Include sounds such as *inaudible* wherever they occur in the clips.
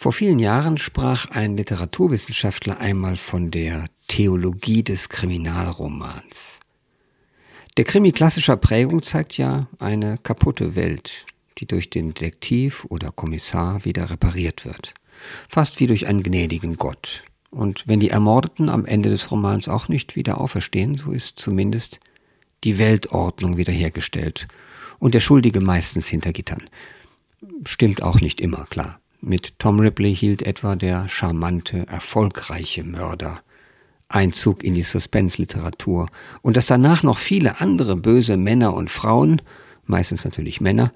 Vor vielen Jahren sprach ein Literaturwissenschaftler einmal von der Theologie des Kriminalromans. Der Krimi klassischer Prägung zeigt ja eine kaputte Welt, die durch den Detektiv oder Kommissar wieder repariert wird. Fast wie durch einen gnädigen Gott. Und wenn die Ermordeten am Ende des Romans auch nicht wieder auferstehen, so ist zumindest die Weltordnung wiederhergestellt und der Schuldige meistens hinter Gittern. Stimmt auch nicht immer, klar. Mit Tom Ripley hielt etwa der charmante, erfolgreiche Mörder Einzug in die Suspense-Literatur und dass danach noch viele andere böse Männer und Frauen, meistens natürlich Männer,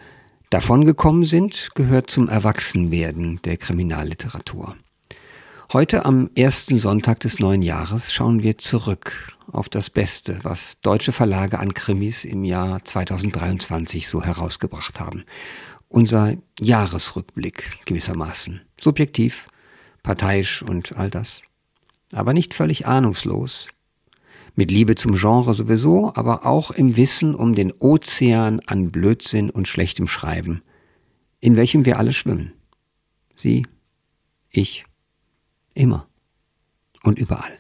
davongekommen sind, gehört zum Erwachsenwerden der Kriminalliteratur. Heute am ersten Sonntag des neuen Jahres schauen wir zurück auf das Beste, was deutsche Verlage an Krimis im Jahr 2023 so herausgebracht haben unser Jahresrückblick gewissermaßen. Subjektiv, parteiisch und all das. Aber nicht völlig ahnungslos. Mit Liebe zum Genre sowieso, aber auch im Wissen um den Ozean an Blödsinn und schlechtem Schreiben, in welchem wir alle schwimmen. Sie, ich, immer und überall.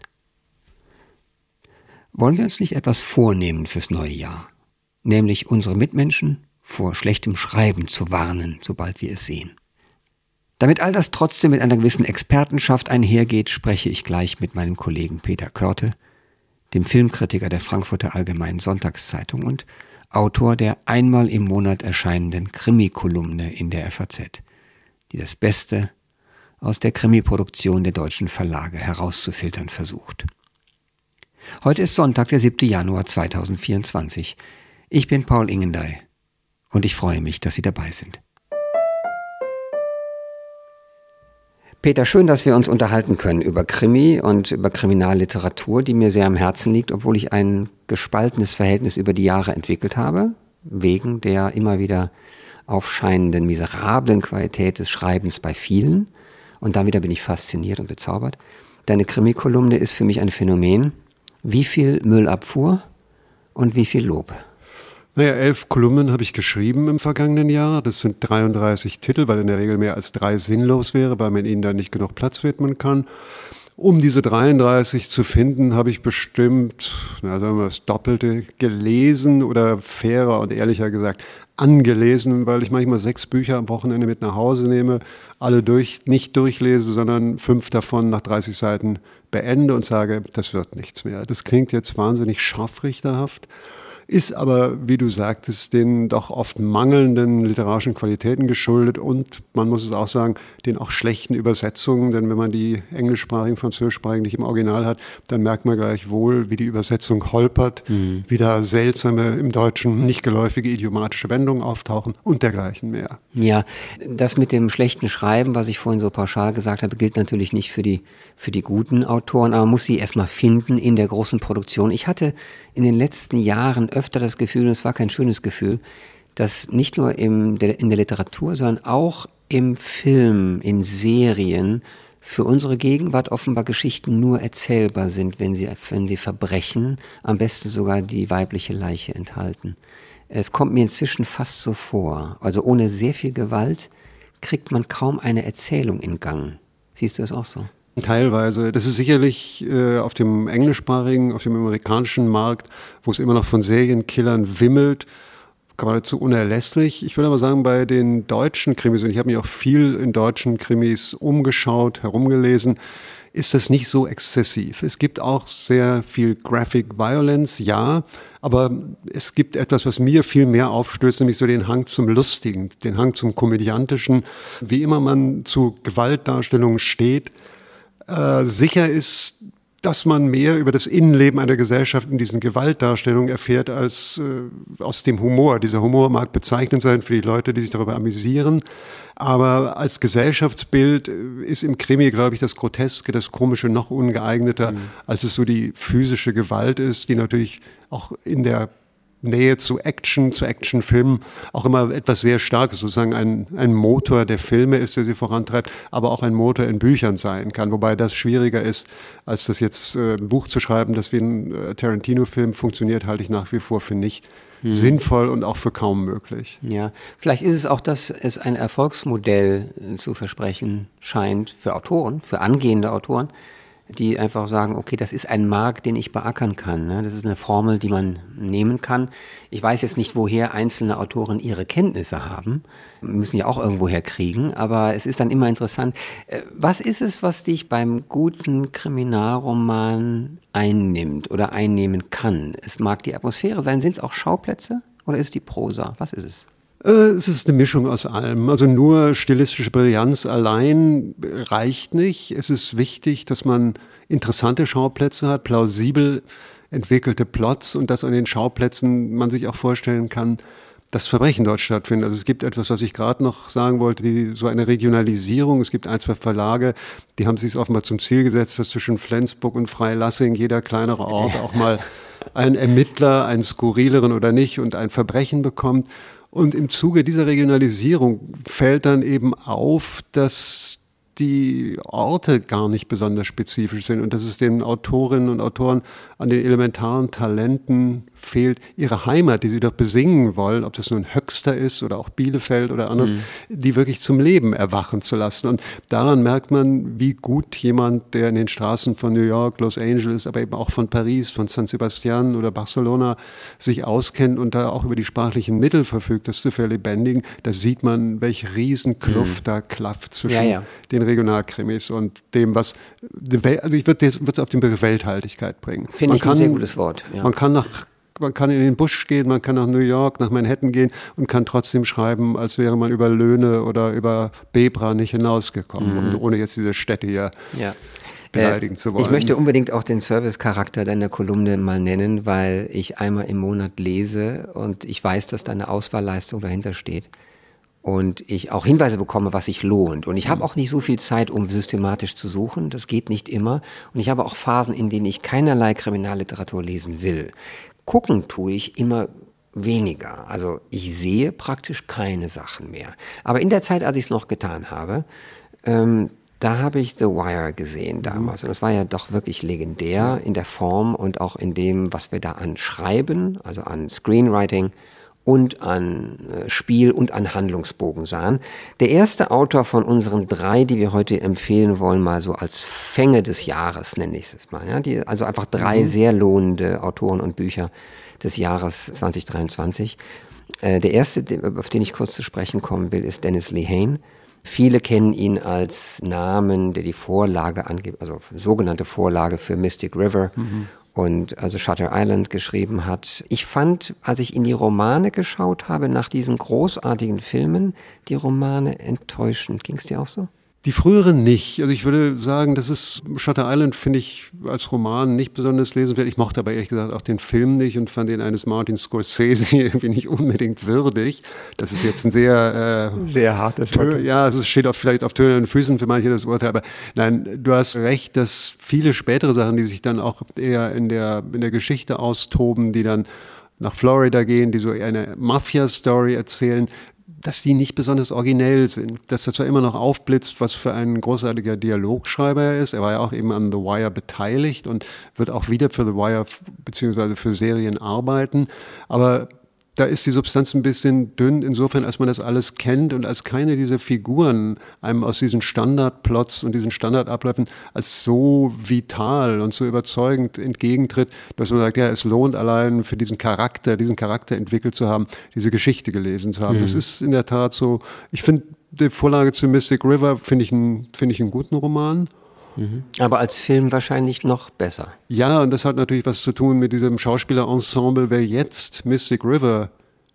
Wollen wir uns nicht etwas vornehmen fürs neue Jahr, nämlich unsere Mitmenschen vor schlechtem Schreiben zu warnen, sobald wir es sehen. Damit all das trotzdem mit einer gewissen Expertenschaft einhergeht, spreche ich gleich mit meinem Kollegen Peter Körte, dem Filmkritiker der Frankfurter Allgemeinen Sonntagszeitung und Autor der einmal im Monat erscheinenden Krimi-Kolumne in der FAZ, die das Beste aus der Krimi-Produktion der deutschen Verlage herauszufiltern versucht. Heute ist Sonntag, der 7. Januar 2024. Ich bin Paul Ingendey und ich freue mich, dass Sie dabei sind. Peter, schön, dass wir uns unterhalten können über Krimi und über Kriminalliteratur, die mir sehr am Herzen liegt, obwohl ich ein gespaltenes Verhältnis über die Jahre entwickelt habe, wegen der immer wieder aufscheinenden miserablen Qualität des Schreibens bei vielen. Und dann wieder bin ich fasziniert und bezaubert. Deine Krimi-Kolumne ist für mich ein Phänomen. Wie viel Müllabfuhr und wie viel Lob? Naja, elf Kolumnen habe ich geschrieben im vergangenen Jahr. Das sind 33 Titel, weil in der Regel mehr als drei sinnlos wäre, weil man ihnen dann nicht genug Platz widmen kann. Um diese 33 zu finden, habe ich bestimmt, na, sagen wir das Doppelte gelesen oder fairer und ehrlicher gesagt angelesen, weil ich manchmal sechs Bücher am Wochenende mit nach Hause nehme, alle durch, nicht durchlese, sondern fünf davon nach 30 Seiten beende und sage, das wird nichts mehr. Das klingt jetzt wahnsinnig scharfrichterhaft ist aber, wie du sagtest, den doch oft mangelnden literarischen Qualitäten geschuldet und man muss es auch sagen, den auch schlechten Übersetzungen, denn wenn man die englischsprachigen, französischsprachigen nicht im Original hat, dann merkt man gleich wohl, wie die Übersetzung holpert, mhm. wie da seltsame, im Deutschen nicht geläufige idiomatische Wendungen auftauchen und dergleichen mehr. Ja, das mit dem schlechten Schreiben, was ich vorhin so pauschal gesagt habe, gilt natürlich nicht für die, für die guten Autoren, aber man muss sie erstmal finden in der großen Produktion. Ich hatte in den letzten Jahren öfter das Gefühl, und es war kein schönes Gefühl, dass nicht nur im, in der Literatur, sondern auch im Film, in Serien für unsere Gegenwart offenbar Geschichten nur erzählbar sind, wenn sie, wenn sie Verbrechen, am besten sogar die weibliche Leiche enthalten. Es kommt mir inzwischen fast so vor. Also ohne sehr viel Gewalt kriegt man kaum eine Erzählung in Gang. Siehst du das auch so? Teilweise. Das ist sicherlich äh, auf dem englischsprachigen, auf dem amerikanischen Markt, wo es immer noch von Serienkillern wimmelt, geradezu unerlässlich. Ich würde aber sagen, bei den deutschen Krimis, und ich habe mich auch viel in deutschen Krimis umgeschaut, herumgelesen, ist das nicht so exzessiv. Es gibt auch sehr viel Graphic Violence, ja, aber es gibt etwas, was mir viel mehr aufstößt, nämlich so den Hang zum Lustigen, den Hang zum Komödiantischen. Wie immer man zu Gewaltdarstellungen steht, äh, sicher ist, dass man mehr über das Innenleben einer Gesellschaft in diesen Gewaltdarstellungen erfährt als äh, aus dem Humor. Dieser Humor mag bezeichnend sein für die Leute, die sich darüber amüsieren, aber als Gesellschaftsbild äh, ist im Krimi, glaube ich, das Groteske, das Komische noch ungeeigneter, mhm. als es so die physische Gewalt ist, die natürlich auch in der Nähe zu Action, zu Actionfilmen auch immer etwas sehr Starkes, sozusagen ein, ein Motor der Filme ist, der sie vorantreibt, aber auch ein Motor in Büchern sein kann. Wobei das schwieriger ist, als das jetzt äh, ein Buch zu schreiben, das wie ein äh, Tarantino-Film funktioniert, halte ich nach wie vor für nicht hm. sinnvoll und auch für kaum möglich. Ja, vielleicht ist es auch, dass es ein Erfolgsmodell zu versprechen scheint für Autoren, für angehende Autoren, die einfach sagen, okay, das ist ein Markt, den ich beackern kann. Ne? Das ist eine Formel, die man nehmen kann. Ich weiß jetzt nicht, woher einzelne Autoren ihre Kenntnisse haben. Müssen ja auch irgendwoher kriegen, aber es ist dann immer interessant. Äh, was ist es, was dich beim guten Kriminalroman einnimmt oder einnehmen kann? Es mag die Atmosphäre sein. Sind es auch Schauplätze oder ist es die Prosa? Was ist es? Äh, es ist eine Mischung aus allem. Also nur stilistische Brillanz allein reicht nicht. Es ist wichtig, dass man interessante Schauplätze hat, plausibel entwickelte Plots und dass an den Schauplätzen man sich auch vorstellen kann, dass Verbrechen dort stattfinden. Also es gibt etwas, was ich gerade noch sagen wollte, die, so eine Regionalisierung. Es gibt ein, zwei Verlage, die haben sich offenbar zum Ziel gesetzt, dass zwischen Flensburg und Freilassing jeder kleinere Ort *laughs* auch mal einen Ermittler, einen skurrileren oder nicht und ein Verbrechen bekommt. Und im Zuge dieser Regionalisierung fällt dann eben auf, dass die Orte gar nicht besonders spezifisch sind und dass es den Autorinnen und Autoren an den elementaren Talenten fehlt, ihre Heimat, die sie doch besingen wollen, ob das nun Höxter ist oder auch Bielefeld oder anders, mhm. die wirklich zum Leben erwachen zu lassen. Und daran merkt man, wie gut jemand, der in den Straßen von New York, Los Angeles, aber eben auch von Paris, von San Sebastian oder Barcelona sich auskennt und da auch über die sprachlichen Mittel verfügt, das zu verlebendigen. Da sieht man, welche Riesenkluft mhm. da klafft zwischen ja, ja. den Regionalkrimis und dem, was, also ich würde es auf den Begriff Welthaltigkeit bringen. Finde ich kann, ein sehr gutes Wort. Ja. Man kann nach man kann in den Busch gehen, man kann nach New York, nach Manhattan gehen und kann trotzdem schreiben, als wäre man über Löhne oder über Bebra nicht hinausgekommen, mhm. ohne jetzt diese Städte hier ja. beleidigen äh, zu wollen. Ich möchte unbedingt auch den Service-Charakter deiner Kolumne mal nennen, weil ich einmal im Monat lese und ich weiß, dass da eine Auswahlleistung dahinter steht und ich auch Hinweise bekomme, was sich lohnt. Und ich habe mhm. auch nicht so viel Zeit, um systematisch zu suchen. Das geht nicht immer. Und ich habe auch Phasen, in denen ich keinerlei Kriminalliteratur lesen will. Gucken tue ich immer weniger. Also ich sehe praktisch keine Sachen mehr. Aber in der Zeit, als ich es noch getan habe, ähm, da habe ich The Wire gesehen mhm. damals. Und das war ja doch wirklich legendär in der Form und auch in dem, was wir da an Schreiben, also an Screenwriting und an äh, Spiel und an Handlungsbogen sahen. Der erste Autor von unseren drei, die wir heute empfehlen wollen, mal so als Fänge des Jahres, nenne ich es mal. Ja? Die, also einfach drei mhm. sehr lohnende Autoren und Bücher des Jahres 2023. Äh, der erste, auf den ich kurz zu sprechen kommen will, ist Dennis Lehane. Viele kennen ihn als Namen, der die Vorlage angibt, also sogenannte Vorlage für Mystic River mhm und also Shutter Island geschrieben hat. Ich fand, als ich in die Romane geschaut habe, nach diesen großartigen Filmen, die Romane enttäuschend. Ging es dir auch so? Die früheren nicht. Also ich würde sagen, das ist Shutter Island finde ich als Roman nicht besonders lesenswert. Ich mochte aber ehrlich gesagt auch den Film nicht und fand den eines Martin Scorsese *laughs* irgendwie nicht unbedingt würdig. Das ist jetzt ein sehr äh, sehr hartes Urteil. Ja, es steht auf, vielleicht auf tönernen Füßen für manche das Urteil. Aber nein, du hast recht, dass viele spätere Sachen, die sich dann auch eher in der in der Geschichte austoben, die dann nach Florida gehen, die so eine Mafia-Story erzählen, dass die nicht besonders originell sind. Dass er zwar immer noch aufblitzt, was für ein großartiger Dialogschreiber er ist. Er war ja auch eben an The Wire beteiligt und wird auch wieder für The Wire beziehungsweise für Serien arbeiten. Aber da ist die Substanz ein bisschen dünn, insofern, als man das alles kennt und als keine dieser Figuren einem aus diesen Standardplots und diesen Standardabläufen als so vital und so überzeugend entgegentritt, dass man sagt, ja, es lohnt allein für diesen Charakter, diesen Charakter entwickelt zu haben, diese Geschichte gelesen zu haben. Mhm. Das ist in der Tat so. Ich finde die Vorlage zu Mystic River, finde ich, einen, find ich einen guten Roman. Mhm. Aber als Film wahrscheinlich noch besser. Ja, und das hat natürlich was zu tun mit diesem Schauspielerensemble. Wer jetzt Mystic River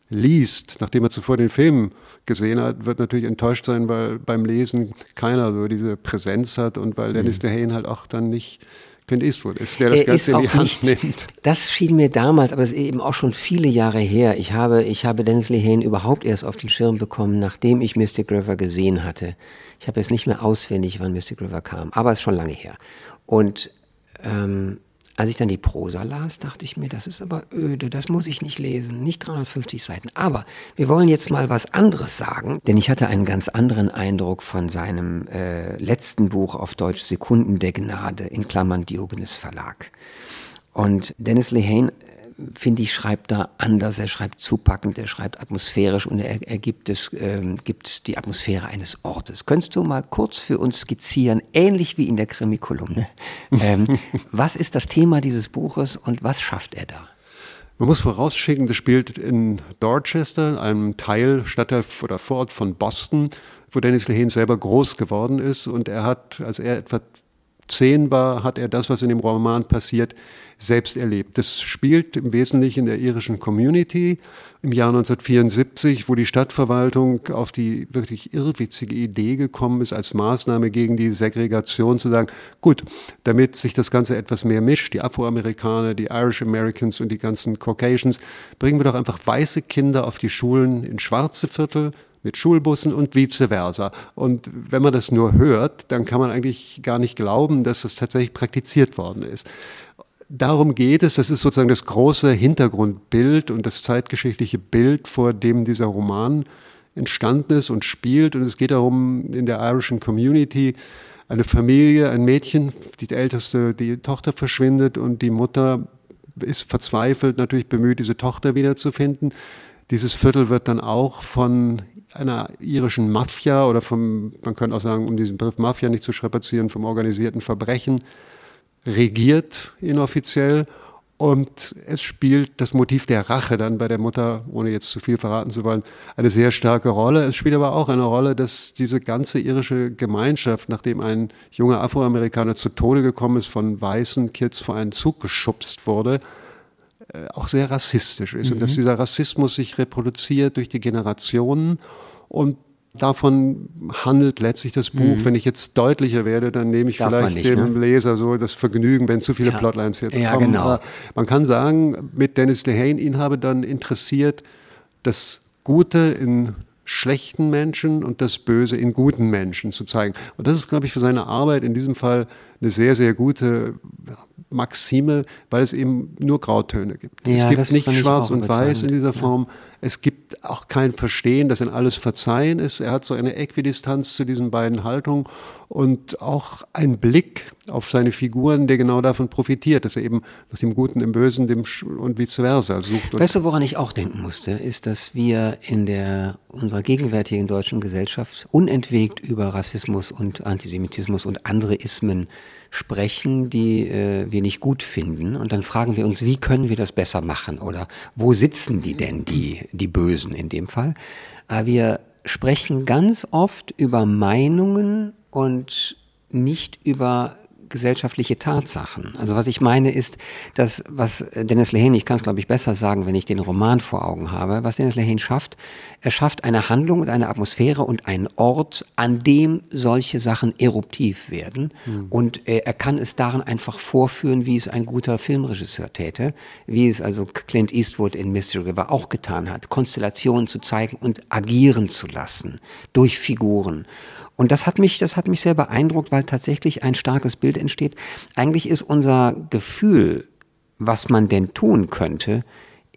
liest, nachdem er zuvor den Film gesehen hat, wird natürlich enttäuscht sein, weil beim Lesen keiner so diese Präsenz hat und weil Dennis mhm. Lehane halt auch dann nicht Clint Eastwood ist, der das Ganze in die Hand nicht, nimmt. Das schien mir damals, aber das ist eben auch schon viele Jahre her. Ich habe, ich habe Dennis Lehane überhaupt erst auf den Schirm bekommen, nachdem ich Mystic River gesehen hatte. Ich habe jetzt nicht mehr auswendig, wann Mystic River kam, aber es ist schon lange her. Und ähm, Als ich dann die Prosa las, dachte ich mir, das ist aber öde, das muss ich nicht lesen, nicht 350 Seiten. Aber wir wollen jetzt mal was anderes sagen, denn ich hatte einen ganz anderen Eindruck von seinem äh, letzten Buch auf Deutsch Sekunden der Gnade in Klammern Diogenes Verlag. Und Dennis Lehane finde ich, schreibt da anders. Er schreibt zupackend, er schreibt atmosphärisch und er, er gibt, es, ähm, gibt die Atmosphäre eines Ortes. Könntest du mal kurz für uns skizzieren, ähnlich wie in der Krimikolumne, *laughs* ähm, was ist das Thema dieses Buches und was schafft er da? Man muss vorausschicken, das spielt in Dorchester, einem Teil, Stadtteil oder Vorort von Boston, wo Dennis Lehane selber groß geworden ist. Und er hat, als er etwa zehn war, hat er das, was in dem Roman passiert, selbst erlebt. Das spielt im Wesentlichen in der irischen Community im Jahr 1974, wo die Stadtverwaltung auf die wirklich irrwitzige Idee gekommen ist, als Maßnahme gegen die Segregation zu sagen, gut, damit sich das Ganze etwas mehr mischt, die Afroamerikaner, die Irish Americans und die ganzen Caucasians, bringen wir doch einfach weiße Kinder auf die Schulen in schwarze Viertel, mit Schulbussen und vice versa. Und wenn man das nur hört, dann kann man eigentlich gar nicht glauben, dass das tatsächlich praktiziert worden ist darum geht es, das ist sozusagen das große Hintergrundbild und das zeitgeschichtliche Bild, vor dem dieser Roman entstanden ist und spielt. Und es geht darum, in der irischen Community eine Familie, ein Mädchen, die älteste, die Tochter verschwindet und die Mutter ist verzweifelt, natürlich bemüht, diese Tochter wiederzufinden. Dieses Viertel wird dann auch von einer irischen Mafia oder vom, man könnte auch sagen, um diesen Begriff Mafia nicht zu strapazieren, vom organisierten Verbrechen regiert inoffiziell. Und es spielt das Motiv der Rache dann bei der Mutter, ohne jetzt zu viel verraten zu wollen, eine sehr starke Rolle. Es spielt aber auch eine Rolle, dass diese ganze irische Gemeinschaft, nachdem ein junger Afroamerikaner zu Tode gekommen ist, von weißen Kids vor einen Zug geschubst wurde, auch sehr rassistisch ist. Mhm. Und dass mhm. dieser Rassismus sich reproduziert durch die Generationen und Davon handelt letztlich das Buch. Mhm. Wenn ich jetzt deutlicher werde, dann nehme ich Darf vielleicht nicht, dem ne? Leser so das Vergnügen, wenn zu viele ja. Plotlines jetzt ja, kommen. Genau. Aber man kann sagen, mit Dennis Lehane, ihn habe dann interessiert, das Gute in schlechten Menschen und das Böse in guten Menschen zu zeigen. Und das ist, glaube ich, für seine Arbeit in diesem Fall eine sehr, sehr gute Maxime, weil es eben nur Grautöne gibt. Ja, es gibt nicht schwarz und weiß in dieser Form. Ja. Es gibt auch kein Verstehen, dass in alles Verzeihen ist. Er hat so eine Äquidistanz zu diesen beiden Haltungen und auch einen Blick auf seine Figuren, der genau davon profitiert, dass er eben nach dem Guten im Bösen dem und vice versa sucht. Weißt du, woran ich auch denken musste, ist, dass wir in der unserer gegenwärtigen deutschen Gesellschaft unentwegt über Rassismus und Antisemitismus und andere Ismen sprechen, die äh, wir nicht gut finden. Und dann fragen wir uns, wie können wir das besser machen? Oder wo sitzen die denn, die, die Bösen in dem Fall? Aber wir sprechen ganz oft über Meinungen und nicht über gesellschaftliche Tatsachen. Also was ich meine ist, dass was Dennis Lehane, ich kann es glaube ich besser sagen, wenn ich den Roman vor Augen habe, was Dennis Lehane schafft, er schafft eine Handlung und eine Atmosphäre und einen Ort, an dem solche Sachen eruptiv werden. Mhm. Und äh, er kann es darin einfach vorführen, wie es ein guter Filmregisseur täte, wie es also Clint Eastwood in Mystery River auch getan hat, Konstellationen zu zeigen und agieren zu lassen durch Figuren. Und das hat mich, das hat mich sehr beeindruckt, weil tatsächlich ein starkes Bild entsteht. Eigentlich ist unser Gefühl, was man denn tun könnte,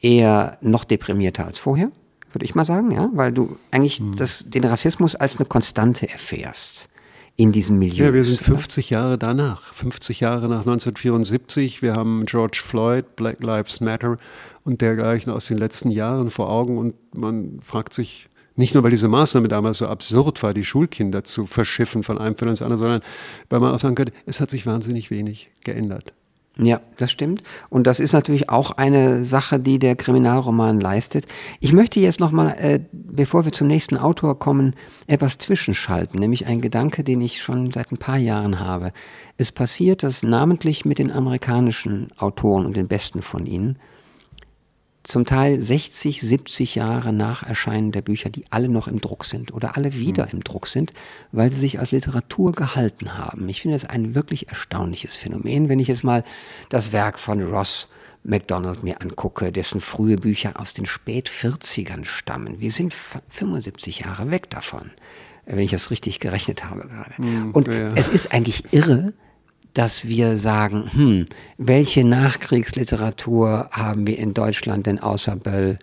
eher noch deprimierter als vorher, würde ich mal sagen, ja, weil du eigentlich hm. das, den Rassismus als eine Konstante erfährst in diesem Milieu. Ja, wir sind 50 Jahre danach, 50 Jahre nach 1974. Wir haben George Floyd, Black Lives Matter und dergleichen aus den letzten Jahren vor Augen und man fragt sich, nicht nur, weil diese Maßnahme damals so absurd war, die Schulkinder zu verschiffen von einem Viertel ins andere, sondern weil man auch sagen könnte, es hat sich wahnsinnig wenig geändert. Ja, das stimmt. Und das ist natürlich auch eine Sache, die der Kriminalroman leistet. Ich möchte jetzt nochmal, äh, bevor wir zum nächsten Autor kommen, etwas zwischenschalten, nämlich ein Gedanke, den ich schon seit ein paar Jahren habe. Es passiert, dass namentlich mit den amerikanischen Autoren und den besten von ihnen zum Teil 60, 70 Jahre nach Erscheinen der Bücher, die alle noch im Druck sind oder alle wieder mhm. im Druck sind, weil sie sich als Literatur gehalten haben. Ich finde das ein wirklich erstaunliches Phänomen, wenn ich jetzt mal das Werk von Ross MacDonald mir angucke, dessen frühe Bücher aus den Spät-40ern stammen. Wir sind 75 Jahre weg davon, wenn ich das richtig gerechnet habe gerade. Mhm, Und ja. es ist eigentlich irre, dass wir sagen, hm, welche Nachkriegsliteratur haben wir in Deutschland denn außer Böll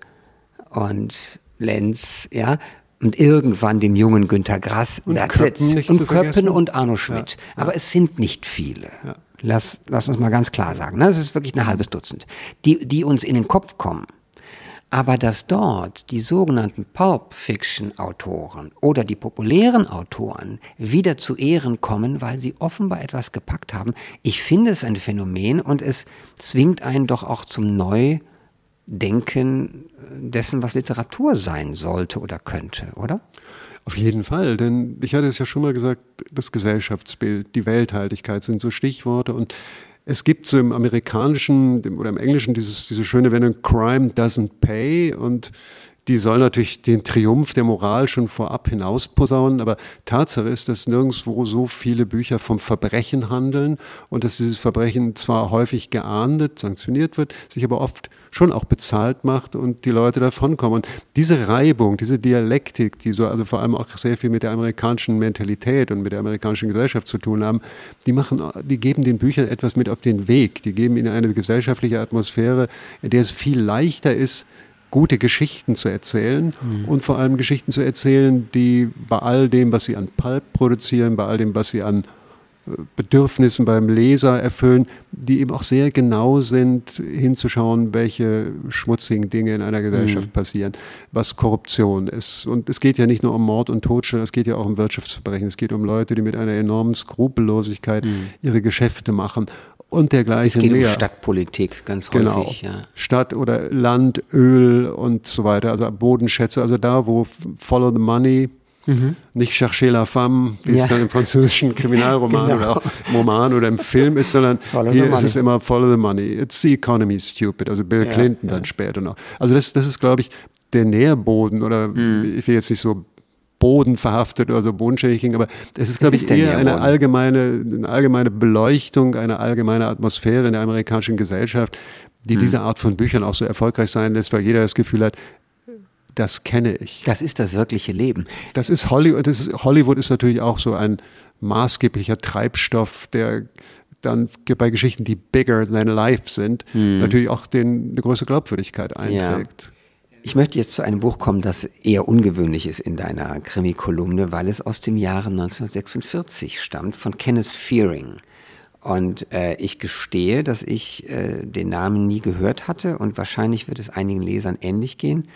und Lenz, ja? Und irgendwann den jungen Günter Grass, und Köppen, und, Köppen und Arno Schmidt. Ja, Aber es sind nicht viele. Ja. Lass, lass uns mal ganz klar sagen. Ne? Es ist wirklich ein halbes Dutzend, die, die uns in den Kopf kommen. Aber dass dort die sogenannten Pulp-Fiction-Autoren oder die populären Autoren wieder zu Ehren kommen, weil sie offenbar etwas gepackt haben, ich finde es ein Phänomen und es zwingt einen doch auch zum Neudenken dessen, was Literatur sein sollte oder könnte, oder? Auf jeden Fall, denn ich hatte es ja schon mal gesagt, das Gesellschaftsbild, die Welthaltigkeit sind so Stichworte und es gibt so im amerikanischen oder im englischen dieses, diese schöne Wendung, Crime doesn't pay. Und die soll natürlich den Triumph der Moral schon vorab hinausposaunen, aber Tatsache ist, dass nirgendwo so viele Bücher vom Verbrechen handeln und dass dieses Verbrechen zwar häufig geahndet, sanktioniert wird, sich aber oft schon auch bezahlt macht und die Leute davonkommen. Und diese Reibung, diese Dialektik, die so also vor allem auch sehr viel mit der amerikanischen Mentalität und mit der amerikanischen Gesellschaft zu tun haben, die machen, die geben den Büchern etwas mit auf den Weg. Die geben ihnen eine gesellschaftliche Atmosphäre, in der es viel leichter ist, gute Geschichten zu erzählen mhm. und vor allem Geschichten zu erzählen, die bei all dem, was sie an Pulp produzieren, bei all dem, was sie an äh, Bedürfnissen beim Leser erfüllen, die eben auch sehr genau sind, hinzuschauen, welche schmutzigen Dinge in einer Gesellschaft mhm. passieren, was Korruption ist. Und es geht ja nicht nur um Mord und Totschlag, es geht ja auch um Wirtschaftsverbrechen. Es geht um Leute, die mit einer enormen Skrupellosigkeit mhm. ihre Geschäfte machen und dergleichen mehr. Es geht mehr. um Stadtpolitik ganz genau. häufig. Ja. Stadt oder Land, Öl und so weiter, also Bodenschätze, also da, wo Follow the Money, mhm. nicht Cherchez la femme, wie ja. es dann im französischen *laughs* Kriminalroman genau. oder im Roman oder im Film ist, sondern hier ist es immer Follow the Money. It's the economy stupid, also Bill ja, Clinton dann später noch. Also das, das ist, glaube ich, der Nährboden oder mhm. ich will jetzt nicht so Boden verhaftet oder so bodenschädig ging. Aber es ist, glaube ich, eher eine allgemeine, eine allgemeine Beleuchtung, eine allgemeine Atmosphäre in der amerikanischen Gesellschaft, die hm. diese Art von Büchern auch so erfolgreich sein lässt, weil jeder das Gefühl hat, das kenne ich. Das ist das wirkliche Leben. Das ist Hollywood. Das ist, Hollywood ist natürlich auch so ein maßgeblicher Treibstoff, der dann bei Geschichten, die bigger than life sind, hm. natürlich auch den, eine große Glaubwürdigkeit einträgt. Ja. Ich möchte jetzt zu einem Buch kommen, das eher ungewöhnlich ist in deiner Krimi-Kolumne, weil es aus dem Jahre 1946 stammt, von Kenneth Fearing. Und äh, ich gestehe, dass ich äh, den Namen nie gehört hatte und wahrscheinlich wird es einigen Lesern ähnlich gehen.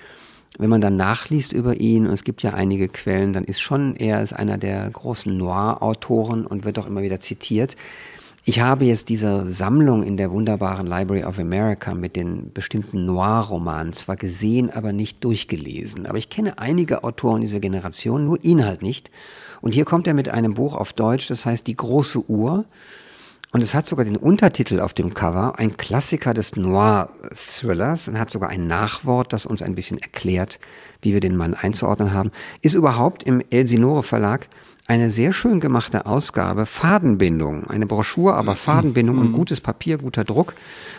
Wenn man dann nachliest über ihn, und es gibt ja einige Quellen, dann ist schon er als einer der großen Noir-Autoren und wird auch immer wieder zitiert. Ich habe jetzt diese Sammlung in der wunderbaren Library of America mit den bestimmten Noir-Romanen zwar gesehen, aber nicht durchgelesen. Aber ich kenne einige Autoren dieser Generation, nur ihn halt nicht. Und hier kommt er mit einem Buch auf Deutsch, das heißt Die große Uhr. Und es hat sogar den Untertitel auf dem Cover, ein Klassiker des Noir-Thrillers und hat sogar ein Nachwort, das uns ein bisschen erklärt, wie wir den Mann einzuordnen haben. Ist überhaupt im Elsinore Verlag eine sehr schön gemachte Ausgabe, Fadenbindung, eine Broschur, aber Fadenbindung und mhm. gutes Papier, guter Druck,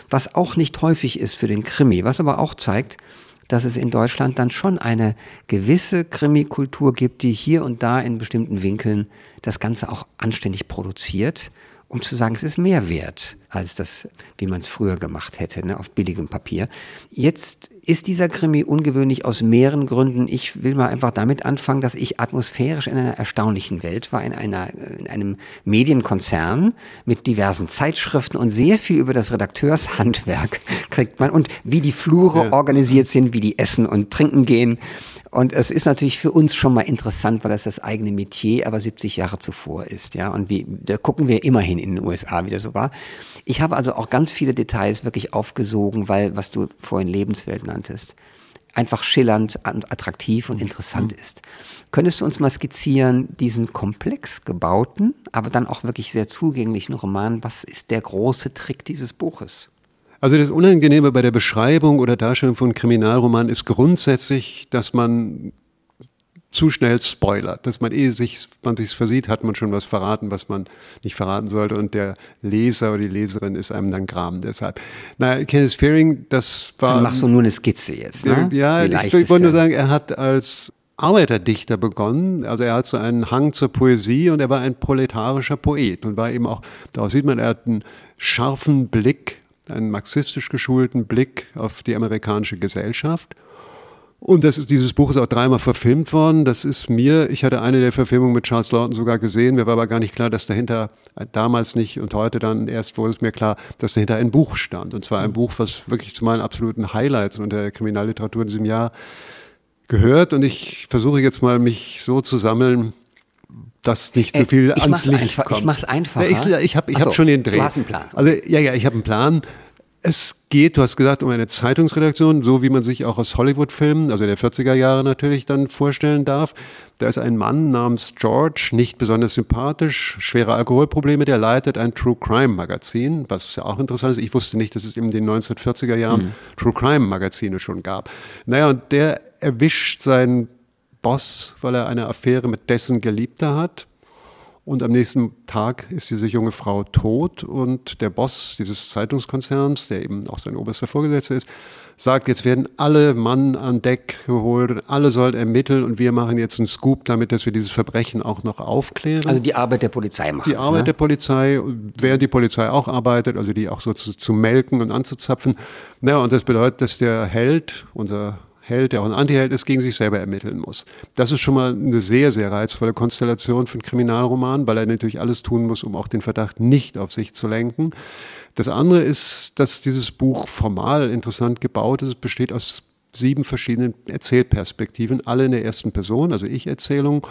was auch nicht häufig ist für den Krimi, was aber auch zeigt, dass es in Deutschland dann schon eine gewisse Krimikultur gibt, die hier und da in bestimmten Winkeln das Ganze auch anständig produziert um zu sagen, es ist mehr wert als das, wie man es früher gemacht hätte, ne, auf billigem Papier. Jetzt ist dieser Krimi ungewöhnlich aus mehreren Gründen. Ich will mal einfach damit anfangen, dass ich atmosphärisch in einer erstaunlichen Welt war, in, einer, in einem Medienkonzern mit diversen Zeitschriften und sehr viel über das Redakteurshandwerk *laughs* kriegt man und wie die Flure ja. organisiert sind, wie die essen und trinken gehen und es ist natürlich für uns schon mal interessant, weil das das eigene Metier aber 70 Jahre zuvor ist, ja. Und wie, da gucken wir immerhin in den USA wieder so war. Ich habe also auch ganz viele Details wirklich aufgesogen, weil, was du vorhin Lebenswelt nanntest, einfach schillernd und attraktiv und interessant mhm. ist. Könntest du uns mal skizzieren, diesen komplex gebauten, aber dann auch wirklich sehr zugänglichen Roman? Was ist der große Trick dieses Buches? Also das Unangenehme bei der Beschreibung oder Darstellung von Kriminalromanen ist grundsätzlich, dass man zu schnell spoilert, dass man ehe sich, man sich versieht, hat man schon was verraten, was man nicht verraten sollte und der Leser oder die Leserin ist einem dann Gram. Deshalb, naja, Kenneth Fearing, das war... Dann machst du nur eine Skizze jetzt, ne? Ja, ich, ich wollte nur sagen, er hat als Arbeiterdichter begonnen. Also er hat so einen Hang zur Poesie und er war ein proletarischer Poet und war eben auch, daraus sieht man, er hat einen scharfen Blick, einen marxistisch geschulten Blick auf die amerikanische Gesellschaft. Und das ist, dieses Buch ist auch dreimal verfilmt worden. Das ist mir, ich hatte eine der Verfilmungen mit Charles Lawton sogar gesehen. Mir war aber gar nicht klar, dass dahinter, damals nicht und heute dann erst wurde es mir klar, dass dahinter ein Buch stand. Und zwar ein Buch, was wirklich zu meinen absoluten Highlights unter der Kriminalliteratur in diesem Jahr gehört. Und ich versuche jetzt mal, mich so zu sammeln, dass nicht zu so äh, viel ich ans Licht einfach, kommt. Ich mache es einfach. Ja, ich ich habe ich so, hab schon den Dreh. Du hast einen Plan. Also ja, ja, ich habe einen Plan. Es geht, du hast gesagt, um eine Zeitungsredaktion, so wie man sich auch aus Hollywood-Filmen, also der 40er Jahre natürlich dann vorstellen darf. Da ist ein Mann namens George, nicht besonders sympathisch, schwere Alkoholprobleme, der leitet ein True Crime Magazin, was ja auch interessant ist. Ich wusste nicht, dass es in den 1940er Jahren mhm. True Crime Magazine schon gab. Naja, und der erwischt seinen Boss, weil er eine Affäre mit dessen Geliebter hat und am nächsten Tag ist diese junge Frau tot und der Boss dieses Zeitungskonzerns, der eben auch sein oberster Vorgesetzter ist, sagt, jetzt werden alle Mann an Deck geholt und alle sollen ermitteln und wir machen jetzt einen Scoop damit, dass wir dieses Verbrechen auch noch aufklären. Also die Arbeit der Polizei machen. Die Arbeit ne? der Polizei, während die Polizei auch arbeitet, also die auch so zu, zu melken und anzuzapfen. Naja, und das bedeutet, dass der Held, unser Held, der auch ein Antiheld ist, gegen sich selber ermitteln muss. Das ist schon mal eine sehr, sehr reizvolle Konstellation für einen Kriminalroman, weil er natürlich alles tun muss, um auch den Verdacht nicht auf sich zu lenken. Das andere ist, dass dieses Buch formal interessant gebaut ist. Es besteht aus sieben verschiedenen Erzählperspektiven, alle in der ersten Person, also Ich-Erzählung.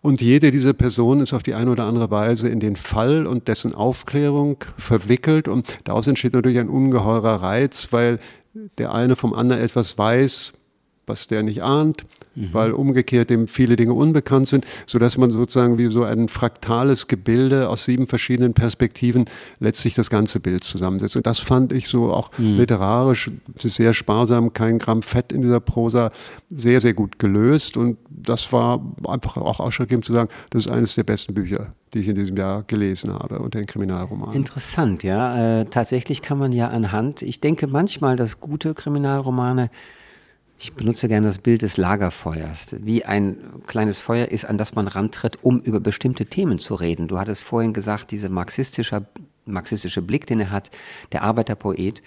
Und jede dieser Personen ist auf die eine oder andere Weise in den Fall und dessen Aufklärung verwickelt. Und daraus entsteht natürlich ein ungeheurer Reiz, weil der eine vom anderen etwas weiß, was der nicht ahnt, mhm. weil umgekehrt dem viele Dinge unbekannt sind, sodass man sozusagen wie so ein fraktales Gebilde aus sieben verschiedenen Perspektiven letztlich das ganze Bild zusammensetzt. Und das fand ich so auch mhm. literarisch sehr sparsam, kein Gramm Fett in dieser Prosa, sehr, sehr gut gelöst. Und das war einfach auch ausschlaggebend zu sagen, das ist eines der besten Bücher, die ich in diesem Jahr gelesen habe unter den Kriminalromanen. Interessant, ja. Äh, tatsächlich kann man ja anhand, ich denke manchmal, dass gute Kriminalromane ich benutze gerne das Bild des Lagerfeuers, wie ein kleines Feuer ist, an das man rantritt, um über bestimmte Themen zu reden. Du hattest vorhin gesagt, dieser marxistische, marxistische Blick, den er hat, der Arbeiterpoet.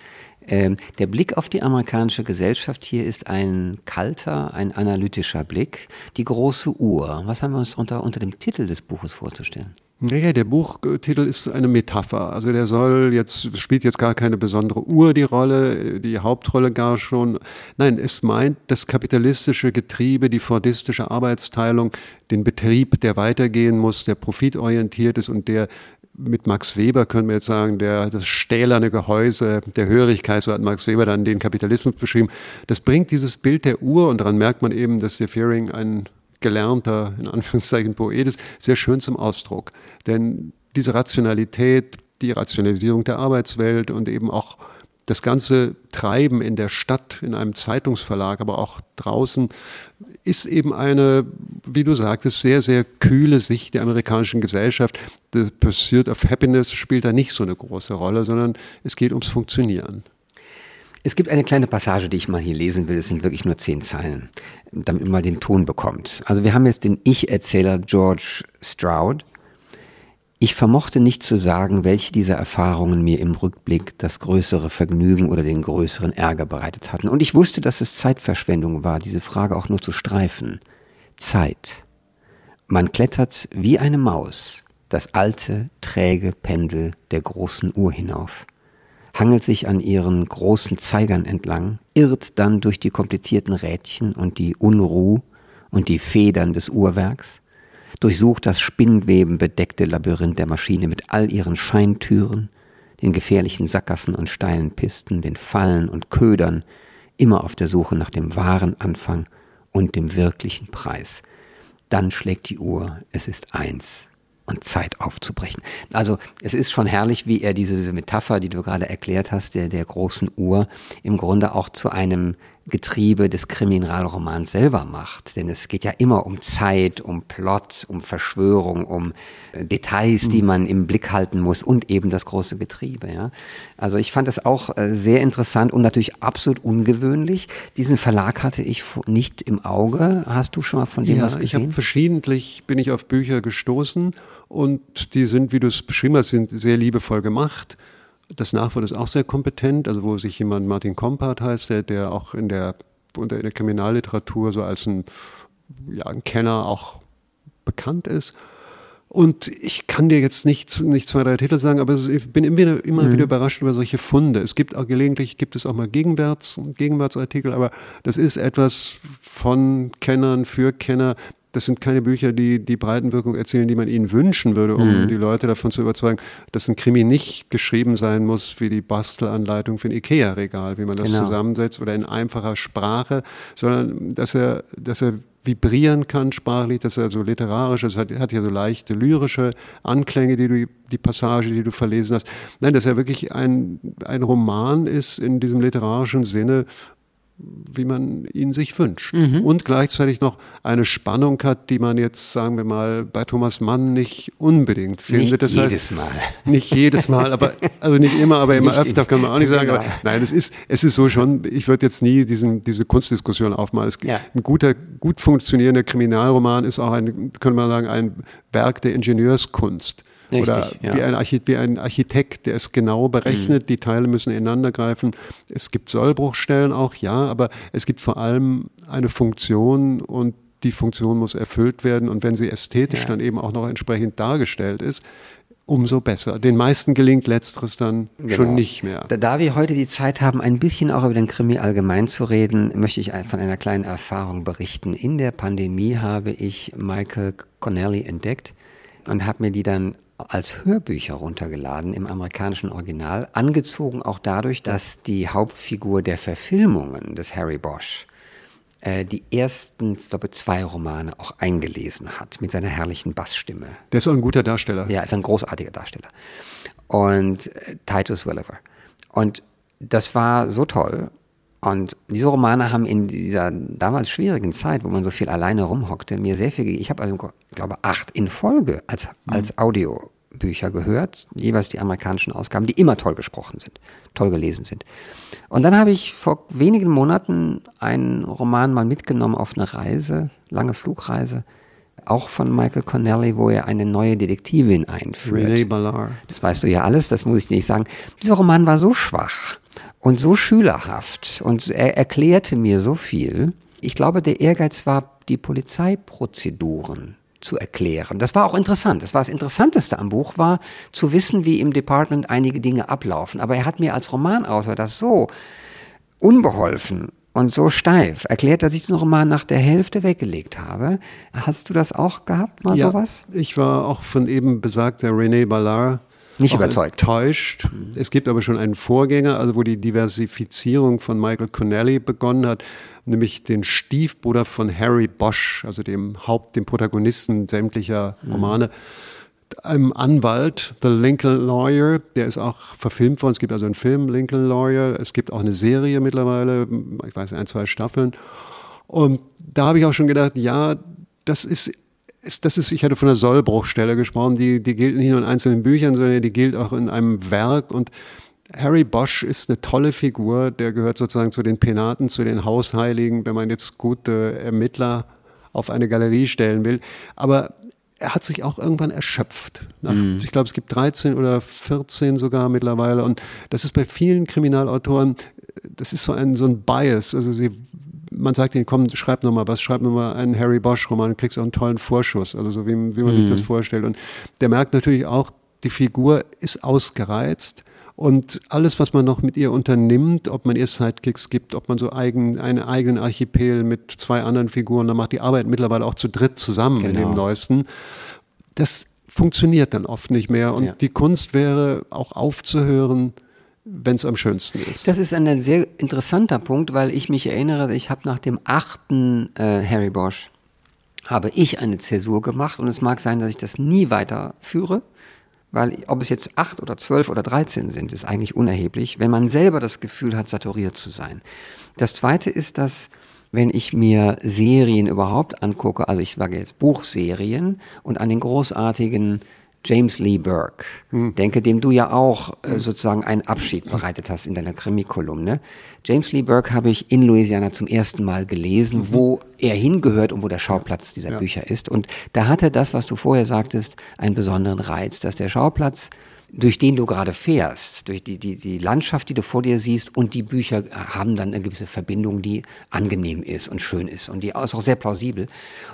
Ähm, der Blick auf die amerikanische Gesellschaft hier ist ein kalter, ein analytischer Blick. Die große Uhr. Was haben wir uns darunter unter dem Titel des Buches vorzustellen? Naja, der Buchtitel ist eine Metapher. Also der soll jetzt, spielt jetzt gar keine besondere Uhr die Rolle, die Hauptrolle gar schon. Nein, es meint das kapitalistische Getriebe, die fordistische Arbeitsteilung, den Betrieb, der weitergehen muss, der profitorientiert ist und der mit Max Weber können wir jetzt sagen, der, das stählerne Gehäuse der Hörigkeit, so hat Max Weber dann den Kapitalismus beschrieben. Das bringt dieses Bild der Uhr und daran merkt man eben, dass der Fearing ein gelernter, in Anführungszeichen, Poet ist, sehr schön zum Ausdruck. Denn diese Rationalität, die Rationalisierung der Arbeitswelt und eben auch das ganze Treiben in der Stadt, in einem Zeitungsverlag, aber auch draußen, ist eben eine, wie du sagtest, sehr, sehr kühle Sicht der amerikanischen Gesellschaft. The Pursuit of Happiness spielt da nicht so eine große Rolle, sondern es geht ums Funktionieren. Es gibt eine kleine Passage, die ich mal hier lesen will. Es sind wirklich nur zehn Zeilen, damit man mal den Ton bekommt. Also wir haben jetzt den Ich-Erzähler George Stroud. Ich vermochte nicht zu sagen, welche dieser Erfahrungen mir im Rückblick das größere Vergnügen oder den größeren Ärger bereitet hatten. Und ich wusste, dass es Zeitverschwendung war, diese Frage auch nur zu streifen. Zeit. Man klettert wie eine Maus das alte, träge Pendel der großen Uhr hinauf hangelt sich an ihren großen Zeigern entlang, irrt dann durch die komplizierten Rädchen und die Unruh und die Federn des Uhrwerks, durchsucht das spinnwebenbedeckte Labyrinth der Maschine mit all ihren Scheintüren, den gefährlichen Sackgassen und steilen Pisten, den Fallen und Ködern, immer auf der Suche nach dem wahren Anfang und dem wirklichen Preis. Dann schlägt die Uhr, es ist eins, und Zeit aufzubrechen. Also es ist schon herrlich, wie er diese Metapher, die du gerade erklärt hast, der, der großen Uhr, im Grunde auch zu einem Getriebe des Kriminalromans selber macht. Denn es geht ja immer um Zeit, um Plot, um Verschwörung, um Details, die mhm. man im Blick halten muss und eben das große Getriebe. Ja. Also ich fand das auch äh, sehr interessant und natürlich absolut ungewöhnlich. Diesen Verlag hatte ich nicht im Auge. Hast du schon mal von dem ja, was gesehen? Ich habe verschiedentlich bin ich auf Bücher gestoßen und die sind, wie du es beschrieben hast, sind sehr liebevoll gemacht. Das Nachwort ist auch sehr kompetent, also wo sich jemand Martin Kompart heißt, der, der auch in der, in der Kriminalliteratur so als ein, ja, ein Kenner auch bekannt ist. Und ich kann dir jetzt nicht, nicht zwei, drei Titel sagen, aber ich bin immer, immer mhm. wieder überrascht über solche Funde. Es gibt auch gelegentlich, gibt es auch mal Gegenwärts, Gegenwärtsartikel, aber das ist etwas von Kennern für Kenner, das sind keine Bücher, die die Breitenwirkung erzählen, die man ihnen wünschen würde, um mhm. die Leute davon zu überzeugen, dass ein Krimi nicht geschrieben sein muss wie die Bastelanleitung für ein Ikea-Regal, wie man das genau. zusammensetzt oder in einfacher Sprache, sondern dass er, dass er vibrieren kann sprachlich, dass er so literarisch ist, hat, hat ja so leichte lyrische Anklänge, die du, die Passage, die du verlesen hast. Nein, dass er wirklich ein, ein Roman ist in diesem literarischen Sinne, wie man ihn sich wünscht. Mhm. Und gleichzeitig noch eine Spannung hat, die man jetzt, sagen wir mal, bei Thomas Mann nicht unbedingt findet. Nicht das jedes Mal. *laughs* Nicht jedes Mal, aber also nicht immer, aber immer nicht öfter kann man auch nicht *laughs* sagen. Genau. Aber nein, es ist, es ist so schon, ich würde jetzt nie diesen, diese Kunstdiskussion aufmalen. Es, ja. Ein guter, gut funktionierender Kriminalroman ist auch ein, könnte man sagen, ein Werk der Ingenieurskunst. Richtig, Oder ja. wie, ein wie, ein Architekt, der es genau berechnet, mhm. die Teile müssen ineinander greifen. Es gibt Sollbruchstellen auch, ja, aber es gibt vor allem eine Funktion und die Funktion muss erfüllt werden. Und wenn sie ästhetisch ja. dann eben auch noch entsprechend dargestellt ist, umso besser. Den meisten gelingt letzteres dann genau. schon nicht mehr. Da, da, wir heute die Zeit haben, ein bisschen auch über den Krimi allgemein zu reden, möchte ich von einer kleinen Erfahrung berichten. In der Pandemie habe ich Michael Connelly entdeckt und habe mir die dann als Hörbücher runtergeladen im amerikanischen Original, angezogen auch dadurch, dass die Hauptfigur der Verfilmungen des Harry Bosch äh, die ersten, ich glaube, zwei Romane auch eingelesen hat mit seiner herrlichen Bassstimme. Der ist auch ein guter Darsteller. Ja, ist ein großartiger Darsteller. Und äh, Titus Welliver. Und das war so toll. Und diese Romane haben in dieser damals schwierigen Zeit, wo man so viel alleine rumhockte, mir sehr viel gegeben. Ich habe also, glaube acht in Folge als, mhm. als Audiobücher gehört, jeweils die amerikanischen Ausgaben, die immer toll gesprochen sind, toll gelesen sind. Und dann habe ich vor wenigen Monaten einen Roman mal mitgenommen auf eine Reise, lange Flugreise, auch von Michael Connelly, wo er eine neue Detektivin einführt. René Ballard. Das weißt du ja alles, das muss ich dir nicht sagen. Dieser Roman war so schwach und so schülerhaft und er erklärte mir so viel. Ich glaube, der Ehrgeiz war, die Polizeiprozeduren zu erklären. Das war auch interessant. Das war das Interessanteste am Buch, war zu wissen, wie im Department einige Dinge ablaufen. Aber er hat mir als Romanautor das so unbeholfen und so steif erklärt, dass ich den Roman nach der Hälfte weggelegt habe. Hast du das auch gehabt, mal ja, sowas? Ich war auch von eben besagter René Ballard nicht überzeugt. Enttäuscht. Es gibt aber schon einen Vorgänger, also wo die Diversifizierung von Michael Connelly begonnen hat, nämlich den Stiefbruder von Harry Bosch, also dem Haupt, dem Protagonisten sämtlicher mhm. Romane. Mhm. Einem Anwalt, The Lincoln Lawyer, der ist auch verfilmt worden. Es gibt also einen Film, Lincoln Lawyer. Es gibt auch eine Serie mittlerweile, ich weiß, ein, zwei Staffeln. Und da habe ich auch schon gedacht, ja, das ist ist, das ist, ich hatte von der Sollbruchstelle gesprochen, die, die gilt nicht nur in einzelnen Büchern, sondern die gilt auch in einem Werk. Und Harry Bosch ist eine tolle Figur, der gehört sozusagen zu den Penaten, zu den Hausheiligen, wenn man jetzt gute Ermittler auf eine Galerie stellen will. Aber er hat sich auch irgendwann erschöpft. Nach, mhm. Ich glaube, es gibt 13 oder 14 sogar mittlerweile. Und das ist bei vielen Kriminalautoren, das ist so ein, so ein Bias. Also sie man sagt ihnen, komm, schreib nochmal was, schreib nochmal einen Harry Bosch-Roman, du kriegst auch einen tollen Vorschuss, also so wie, wie man mhm. sich das mhm. vorstellt. Und der merkt natürlich auch, die Figur ist ausgereizt. Und alles, was man noch mit ihr unternimmt, ob man ihr Sidekicks gibt, ob man so eigen, einen eigenen Archipel mit zwei anderen Figuren, dann macht die Arbeit mittlerweile auch zu dritt zusammen genau. in dem genau. neuesten. Das funktioniert dann oft nicht mehr. Und ja. die Kunst wäre auch aufzuhören, wenn es am schönsten ist. Das ist ein sehr interessanter Punkt, weil ich mich erinnere, ich habe nach dem achten äh, Harry Bosch habe ich eine Zäsur gemacht und es mag sein, dass ich das nie weiterführe, weil ob es jetzt acht oder zwölf oder dreizehn sind, ist eigentlich unerheblich, wenn man selber das Gefühl hat, saturiert zu sein. Das zweite ist, dass wenn ich mir Serien überhaupt angucke, also ich sage jetzt Buchserien und an den großartigen James Lee Burke, hm. denke, dem du ja auch äh, sozusagen einen Abschied bereitet hast in deiner Krimikolumne. James Lee Burke habe ich in Louisiana zum ersten Mal gelesen, mhm. wo er hingehört und wo der Schauplatz dieser ja. Bücher ist. Und da hatte das, was du vorher sagtest, einen besonderen Reiz, dass der Schauplatz durch den du gerade fährst, durch die, die, die Landschaft, die du vor dir siehst und die Bücher haben dann eine gewisse Verbindung, die angenehm ist und schön ist und die ist auch sehr plausibel.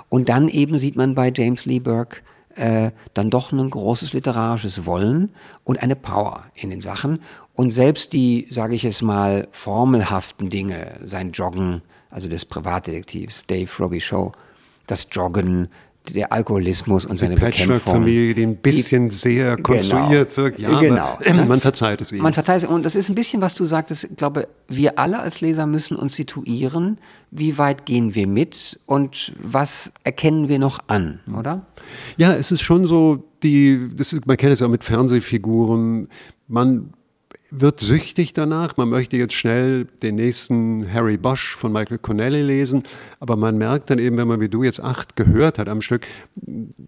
Und dann eben sieht man bei James Lee Burke äh, dann doch ein großes literarisches Wollen und eine Power in den Sachen. Und selbst die, sage ich es mal, formelhaften Dinge, sein Joggen, also des Privatdetektivs Dave Robichaud, das Joggen, der Alkoholismus und seine Patchwork-Familie, die ein bisschen die, sehr genau. konstruiert genau, wirkt. Ja, genau. Aber, *laughs* man verzeiht es ihm. Man verzeiht es. Und das ist ein bisschen, was du sagtest. Ich glaube, wir alle als Leser müssen uns situieren. Wie weit gehen wir mit und was erkennen wir noch an, oder? Ja, es ist schon so, die, das ist, man kennt es ja auch mit Fernsehfiguren. Man wird süchtig danach. Man möchte jetzt schnell den nächsten Harry Bosch von Michael Connelly lesen, aber man merkt dann eben, wenn man wie du jetzt acht gehört hat am Stück,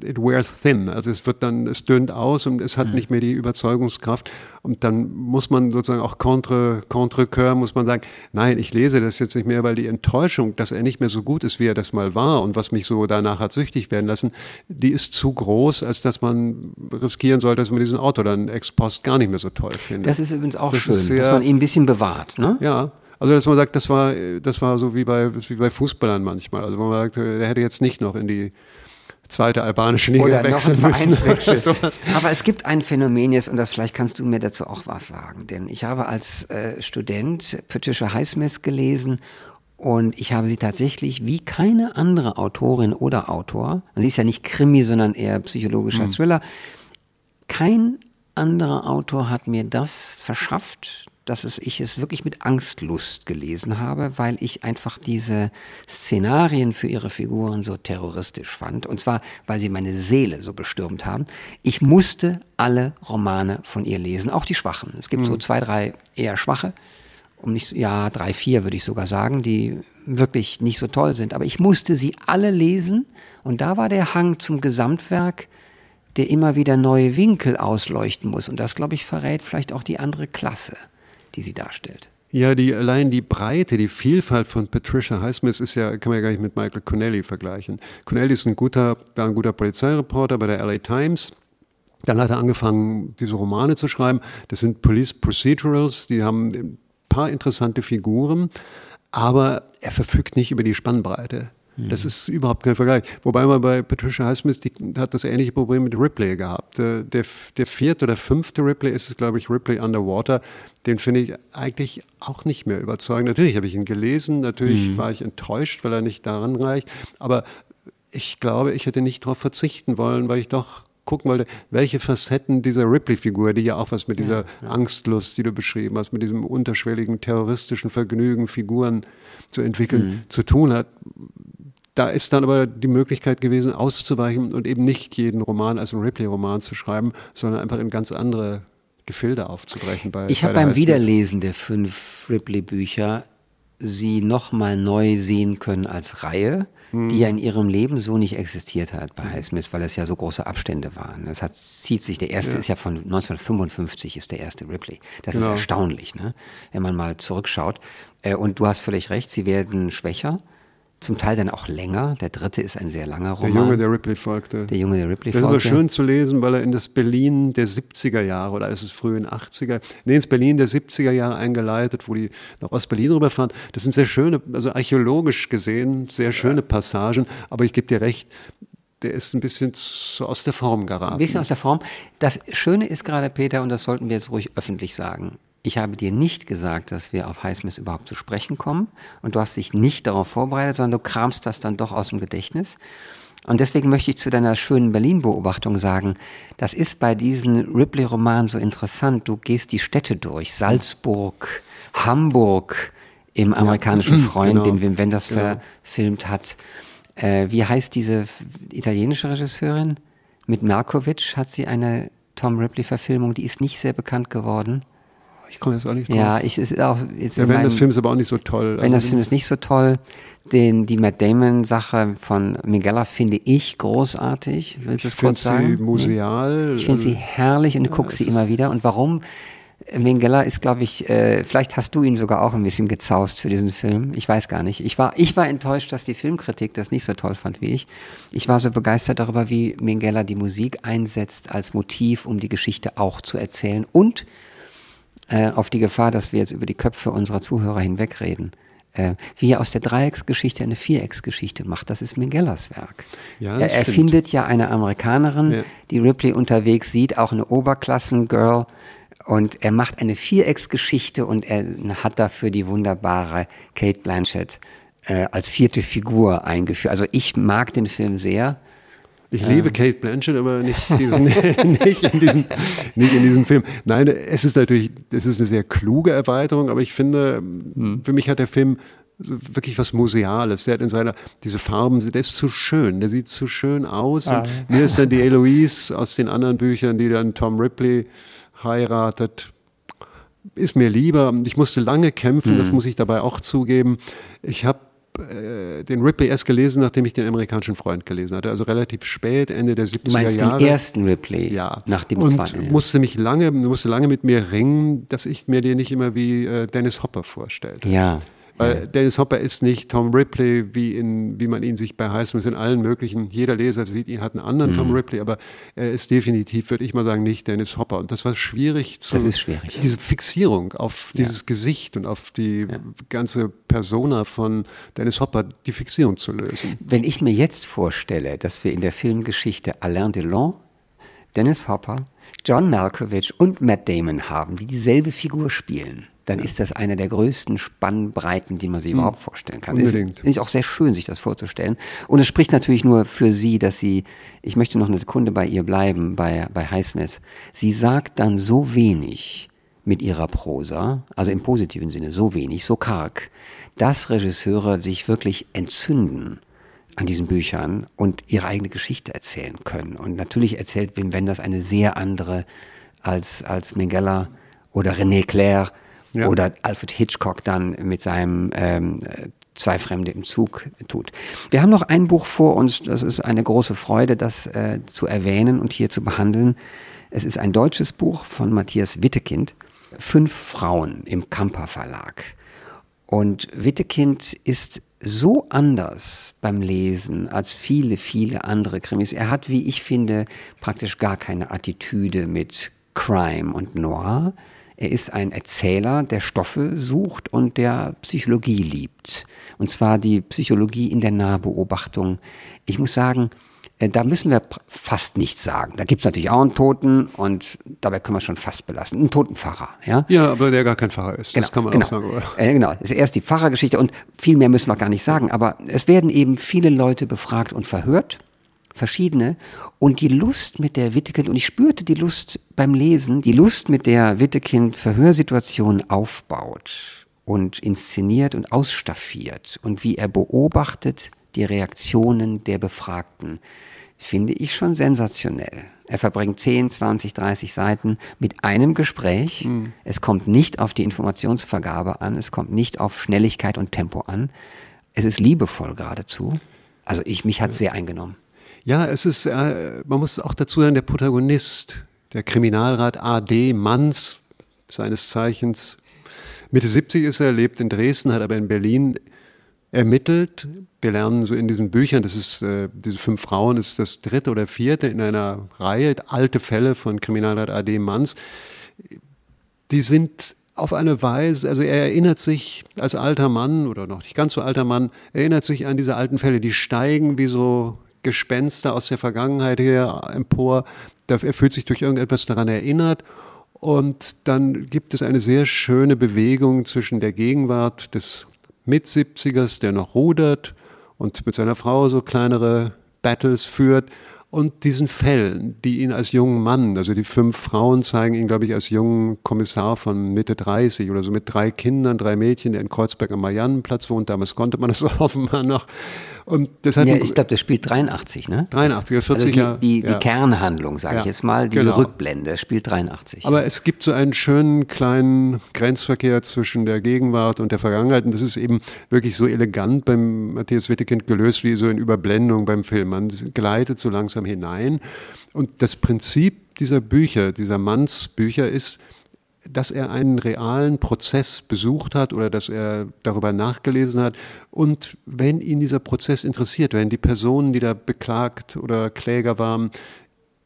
it wears thin. Also es wird dann, es dünnt aus und es hat mhm. nicht mehr die Überzeugungskraft. Und dann muss man sozusagen auch contre, contre cœur, muss man sagen, nein, ich lese das jetzt nicht mehr, weil die Enttäuschung, dass er nicht mehr so gut ist, wie er das mal war und was mich so danach hat süchtig werden lassen, die ist zu groß, als dass man riskieren sollte, dass man diesen Autor dann ex post gar nicht mehr so toll findet. Das ist übrigens auch das schön, sehr, dass man ihn ein bisschen bewahrt. Ne? Ja, also dass man sagt, das war, das war so wie bei, wie bei Fußballern manchmal. Also man sagt, der hätte jetzt nicht noch in die zweite albanische Liga Oder wechseln noch müssen. Aber es gibt ein Phänomen jetzt, und das vielleicht kannst du mir dazu auch was sagen. Denn ich habe als äh, Student Patricia Highsmith gelesen und ich habe sie tatsächlich wie keine andere Autorin oder Autor, sie ist ja nicht Krimi, sondern eher psychologischer mhm. Thriller, kein anderer Autor hat mir das verschafft, dass es, ich es wirklich mit Angstlust gelesen habe, weil ich einfach diese Szenarien für ihre Figuren so terroristisch fand. Und zwar, weil sie meine Seele so bestürmt haben. Ich musste alle Romane von ihr lesen, auch die schwachen. Es gibt mhm. so zwei, drei eher schwache, um nicht, ja, drei, vier würde ich sogar sagen, die wirklich nicht so toll sind. Aber ich musste sie alle lesen. Und da war der Hang zum Gesamtwerk, der immer wieder neue Winkel ausleuchten muss. Und das, glaube ich, verrät vielleicht auch die andere Klasse die sie darstellt. Ja, die, allein die Breite, die Vielfalt von Patricia Highsmith ist ja, kann man ja gar nicht mit Michael Connelly vergleichen. Connelly ist ein guter, war ein guter Polizeireporter bei der LA Times. Dann hat er angefangen, diese Romane zu schreiben. Das sind Police Procedurals, die haben ein paar interessante Figuren, aber er verfügt nicht über die Spannbreite. Das ist überhaupt kein Vergleich. Wobei man bei Patricia Highsmith, die hat das ähnliche Problem mit Ripley gehabt. Der, der, der vierte oder fünfte Ripley ist es, glaube ich, Ripley Underwater. Den finde ich eigentlich auch nicht mehr überzeugend. Natürlich habe ich ihn gelesen, natürlich mhm. war ich enttäuscht, weil er nicht daran reicht. Aber ich glaube, ich hätte nicht darauf verzichten wollen, weil ich doch gucken wollte, welche Facetten dieser Ripley-Figur, die ja auch was mit dieser ja, ja. Angstlust, die du beschrieben hast, mit diesem unterschwelligen terroristischen Vergnügen, Figuren zu entwickeln, mhm. zu tun hat da ist dann aber die Möglichkeit gewesen, auszuweichen und eben nicht jeden Roman als einen Ripley-Roman zu schreiben, sondern einfach in ganz andere Gefilde aufzubrechen. Bei, ich habe beim Wiederlesen der fünf Ripley-Bücher sie nochmal neu sehen können als Reihe, hm. die ja in ihrem Leben so nicht existiert hat bei Highsmith, weil es ja so große Abstände waren. Das hat, zieht sich, der erste ja. ist ja von 1955 ist der erste Ripley. Das genau. ist erstaunlich, ne? wenn man mal zurückschaut. Äh, und du hast völlig recht, sie werden schwächer zum Teil dann auch länger. Der dritte ist ein sehr langer Roman. Der Junge, der Ripley folgte. Der Junge, der Ripley das folgte. Das ist aber schön zu lesen, weil er in das Berlin der 70er Jahre oder ist es frühen 80er, nee, ins Berlin der 70er Jahre eingeleitet, wo die nach Ostberlin rüberfahren. Das sind sehr schöne, also archäologisch gesehen, sehr schöne Passagen, aber ich gebe dir recht, der ist ein bisschen so aus der Form geraten. Ein bisschen aus der Form. Das Schöne ist gerade, Peter, und das sollten wir jetzt ruhig öffentlich sagen, ich habe dir nicht gesagt, dass wir auf Highsmith überhaupt zu sprechen kommen und du hast dich nicht darauf vorbereitet, sondern du kramst das dann doch aus dem Gedächtnis. Und deswegen möchte ich zu deiner schönen Berlin-Beobachtung sagen, das ist bei diesen Ripley-Romanen so interessant. Du gehst die Städte durch, Salzburg, Hamburg im amerikanischen ja, Freund, genau. den Wim Wenders genau. verfilmt hat. Äh, wie heißt diese italienische Regisseurin? Mit Markovic hat sie eine Tom Ripley-Verfilmung, die ist nicht sehr bekannt geworden. Ich komme jetzt auch nicht drauf. Ja, ich ist auch. Ist Der Wenn des Film ist aber auch nicht so toll. Wenn das Film ist nicht so toll. Den, die Matt Damon-Sache von Miguela finde ich großartig. Willst du es kurz sagen? Sie museal. Ich finde sie herrlich und ja, gucke sie immer wieder. Und warum? Mengele ist, glaube ich, äh, vielleicht hast du ihn sogar auch ein bisschen gezaust für diesen Film. Ich weiß gar nicht. Ich war, ich war enttäuscht, dass die Filmkritik das nicht so toll fand wie ich. Ich war so begeistert darüber, wie Mengele die Musik einsetzt als Motiv, um die Geschichte auch zu erzählen und äh, auf die Gefahr, dass wir jetzt über die Köpfe unserer Zuhörer hinwegreden. Äh, wie er aus der Dreiecksgeschichte eine Vierecksgeschichte macht, das ist Mengellas Werk. Ja, er erfindet ja eine Amerikanerin, ja. die Ripley unterwegs sieht, auch eine Oberklassengirl, und er macht eine Vierecksgeschichte und er hat dafür die wunderbare Kate Blanchett äh, als vierte Figur eingeführt. Also ich mag den Film sehr. Ich ähm. liebe Kate Blanchett, aber nicht, *laughs* diesen, nicht, in diesem, nicht in diesem Film. Nein, es ist natürlich, es ist eine sehr kluge Erweiterung, aber ich finde, hm. für mich hat der Film wirklich was Museales. Der hat in seiner, diese Farben, der ist zu schön, der sieht zu schön aus. Ah. mir ist dann die Eloise aus den anderen Büchern, die dann Tom Ripley heiratet, ist mir lieber. Ich musste lange kämpfen, mhm. das muss ich dabei auch zugeben. Ich habe äh, den Ripley erst gelesen, nachdem ich den amerikanischen Freund gelesen hatte. Also relativ spät, Ende der 70er Jahre. Du meinst Jahre. den ersten Ripley? Ja. Nach dem Und zweiten, musste mich lange, musste lange mit mir ringen, dass ich mir den nicht immer wie äh, Dennis Hopper vorstellte. Ja. Weil. Dennis Hopper ist nicht Tom Ripley, wie, in, wie man ihn sich bei Highsmith in allen möglichen, jeder Leser sieht ihn, hat einen anderen mhm. Tom Ripley, aber er ist definitiv, würde ich mal sagen, nicht Dennis Hopper. Und das war schwierig zu. Das ist schwierig. Diese Fixierung auf dieses ja. Gesicht und auf die ja. ganze Persona von Dennis Hopper, die Fixierung zu lösen. Wenn ich mir jetzt vorstelle, dass wir in der Filmgeschichte Alain Delon, Dennis Hopper, John Malkovich und Matt Damon haben, die dieselbe Figur spielen dann ja. ist das eine der größten Spannbreiten, die man sich hm. überhaupt vorstellen kann. Unbedingt. Ist, ist auch sehr schön, sich das vorzustellen. Und es spricht natürlich nur für sie, dass sie, ich möchte noch eine Sekunde bei ihr bleiben, bei, bei Highsmith. Sie sagt dann so wenig mit ihrer Prosa, also im positiven Sinne so wenig, so karg, dass Regisseure sich wirklich entzünden an diesen Büchern und ihre eigene Geschichte erzählen können. Und natürlich erzählt Wim Wenders eine sehr andere als, als Mengele oder René Clair ja. oder Alfred Hitchcock dann mit seinem ähm, Zwei Fremde im Zug tut. Wir haben noch ein Buch vor uns, das ist eine große Freude, das äh, zu erwähnen und hier zu behandeln. Es ist ein deutsches Buch von Matthias Wittekind, Fünf Frauen im Kamper Verlag. Und Wittekind ist so anders beim Lesen als viele, viele andere Krimis. Er hat, wie ich finde, praktisch gar keine Attitüde mit Crime und Noir, er ist ein Erzähler, der Stoffe sucht und der Psychologie liebt. Und zwar die Psychologie in der Nahbeobachtung. Ich muss sagen, äh, da müssen wir fast nichts sagen. Da gibt es natürlich auch einen Toten und dabei können wir schon fast belassen. Einen toten Pfarrer. Ja, ja aber der gar kein Pfarrer ist. Genau, das kann man genau. auch sagen. Äh, genau, das ist erst die Pfarrergeschichte und viel mehr müssen wir gar nicht sagen. Aber es werden eben viele Leute befragt und verhört verschiedene. Und die Lust mit der Wittekind, und ich spürte die Lust beim Lesen, die Lust mit der Wittekind Verhörsituationen aufbaut und inszeniert und ausstaffiert und wie er beobachtet die Reaktionen der Befragten, finde ich schon sensationell. Er verbringt 10, 20, 30 Seiten mit einem Gespräch. Mhm. Es kommt nicht auf die Informationsvergabe an, es kommt nicht auf Schnelligkeit und Tempo an. Es ist liebevoll geradezu. Also ich, mich hat es sehr eingenommen. Ja, es ist, äh, man muss auch dazu sagen, der Protagonist, der Kriminalrat AD Manns, seines Zeichens, Mitte 70 ist er, lebt in Dresden, hat aber in Berlin ermittelt. Wir lernen so in diesen Büchern, das ist, äh, diese fünf Frauen, ist das dritte oder vierte in einer Reihe, alte Fälle von Kriminalrat AD Manns. Die sind auf eine Weise, also er erinnert sich als alter Mann oder noch nicht ganz so alter Mann, erinnert sich an diese alten Fälle, die steigen wie so Gespenster aus der Vergangenheit her empor. Er fühlt sich durch irgendetwas daran erinnert. Und dann gibt es eine sehr schöne Bewegung zwischen der Gegenwart des Mit-70ers, der noch rudert und mit seiner Frau so kleinere Battles führt, und diesen Fällen, die ihn als jungen Mann, also die fünf Frauen zeigen ihn, glaube ich, als jungen Kommissar von Mitte 30 oder so mit drei Kindern, drei Mädchen, der in Kreuzberg am Mariannenplatz wohnt. Damals konnte man das *laughs* offenbar noch. Und deshalb ja, ich glaube, das spielt 83, ne? 83, 40 also die, Jahre. Die, die ja. Kernhandlung, sage ja. ich jetzt mal, diese genau. Rückblende, spielt 83. Aber es gibt so einen schönen kleinen Grenzverkehr zwischen der Gegenwart und der Vergangenheit. Und das ist eben wirklich so elegant beim Matthias Wittekind gelöst, wie so in Überblendung beim Film. Man gleitet so langsam hinein. Und das Prinzip dieser Bücher, dieser Mannsbücher ist, dass er einen realen Prozess besucht hat oder dass er darüber nachgelesen hat. Und wenn ihn dieser Prozess interessiert, wenn die Personen, die da beklagt oder Kläger waren,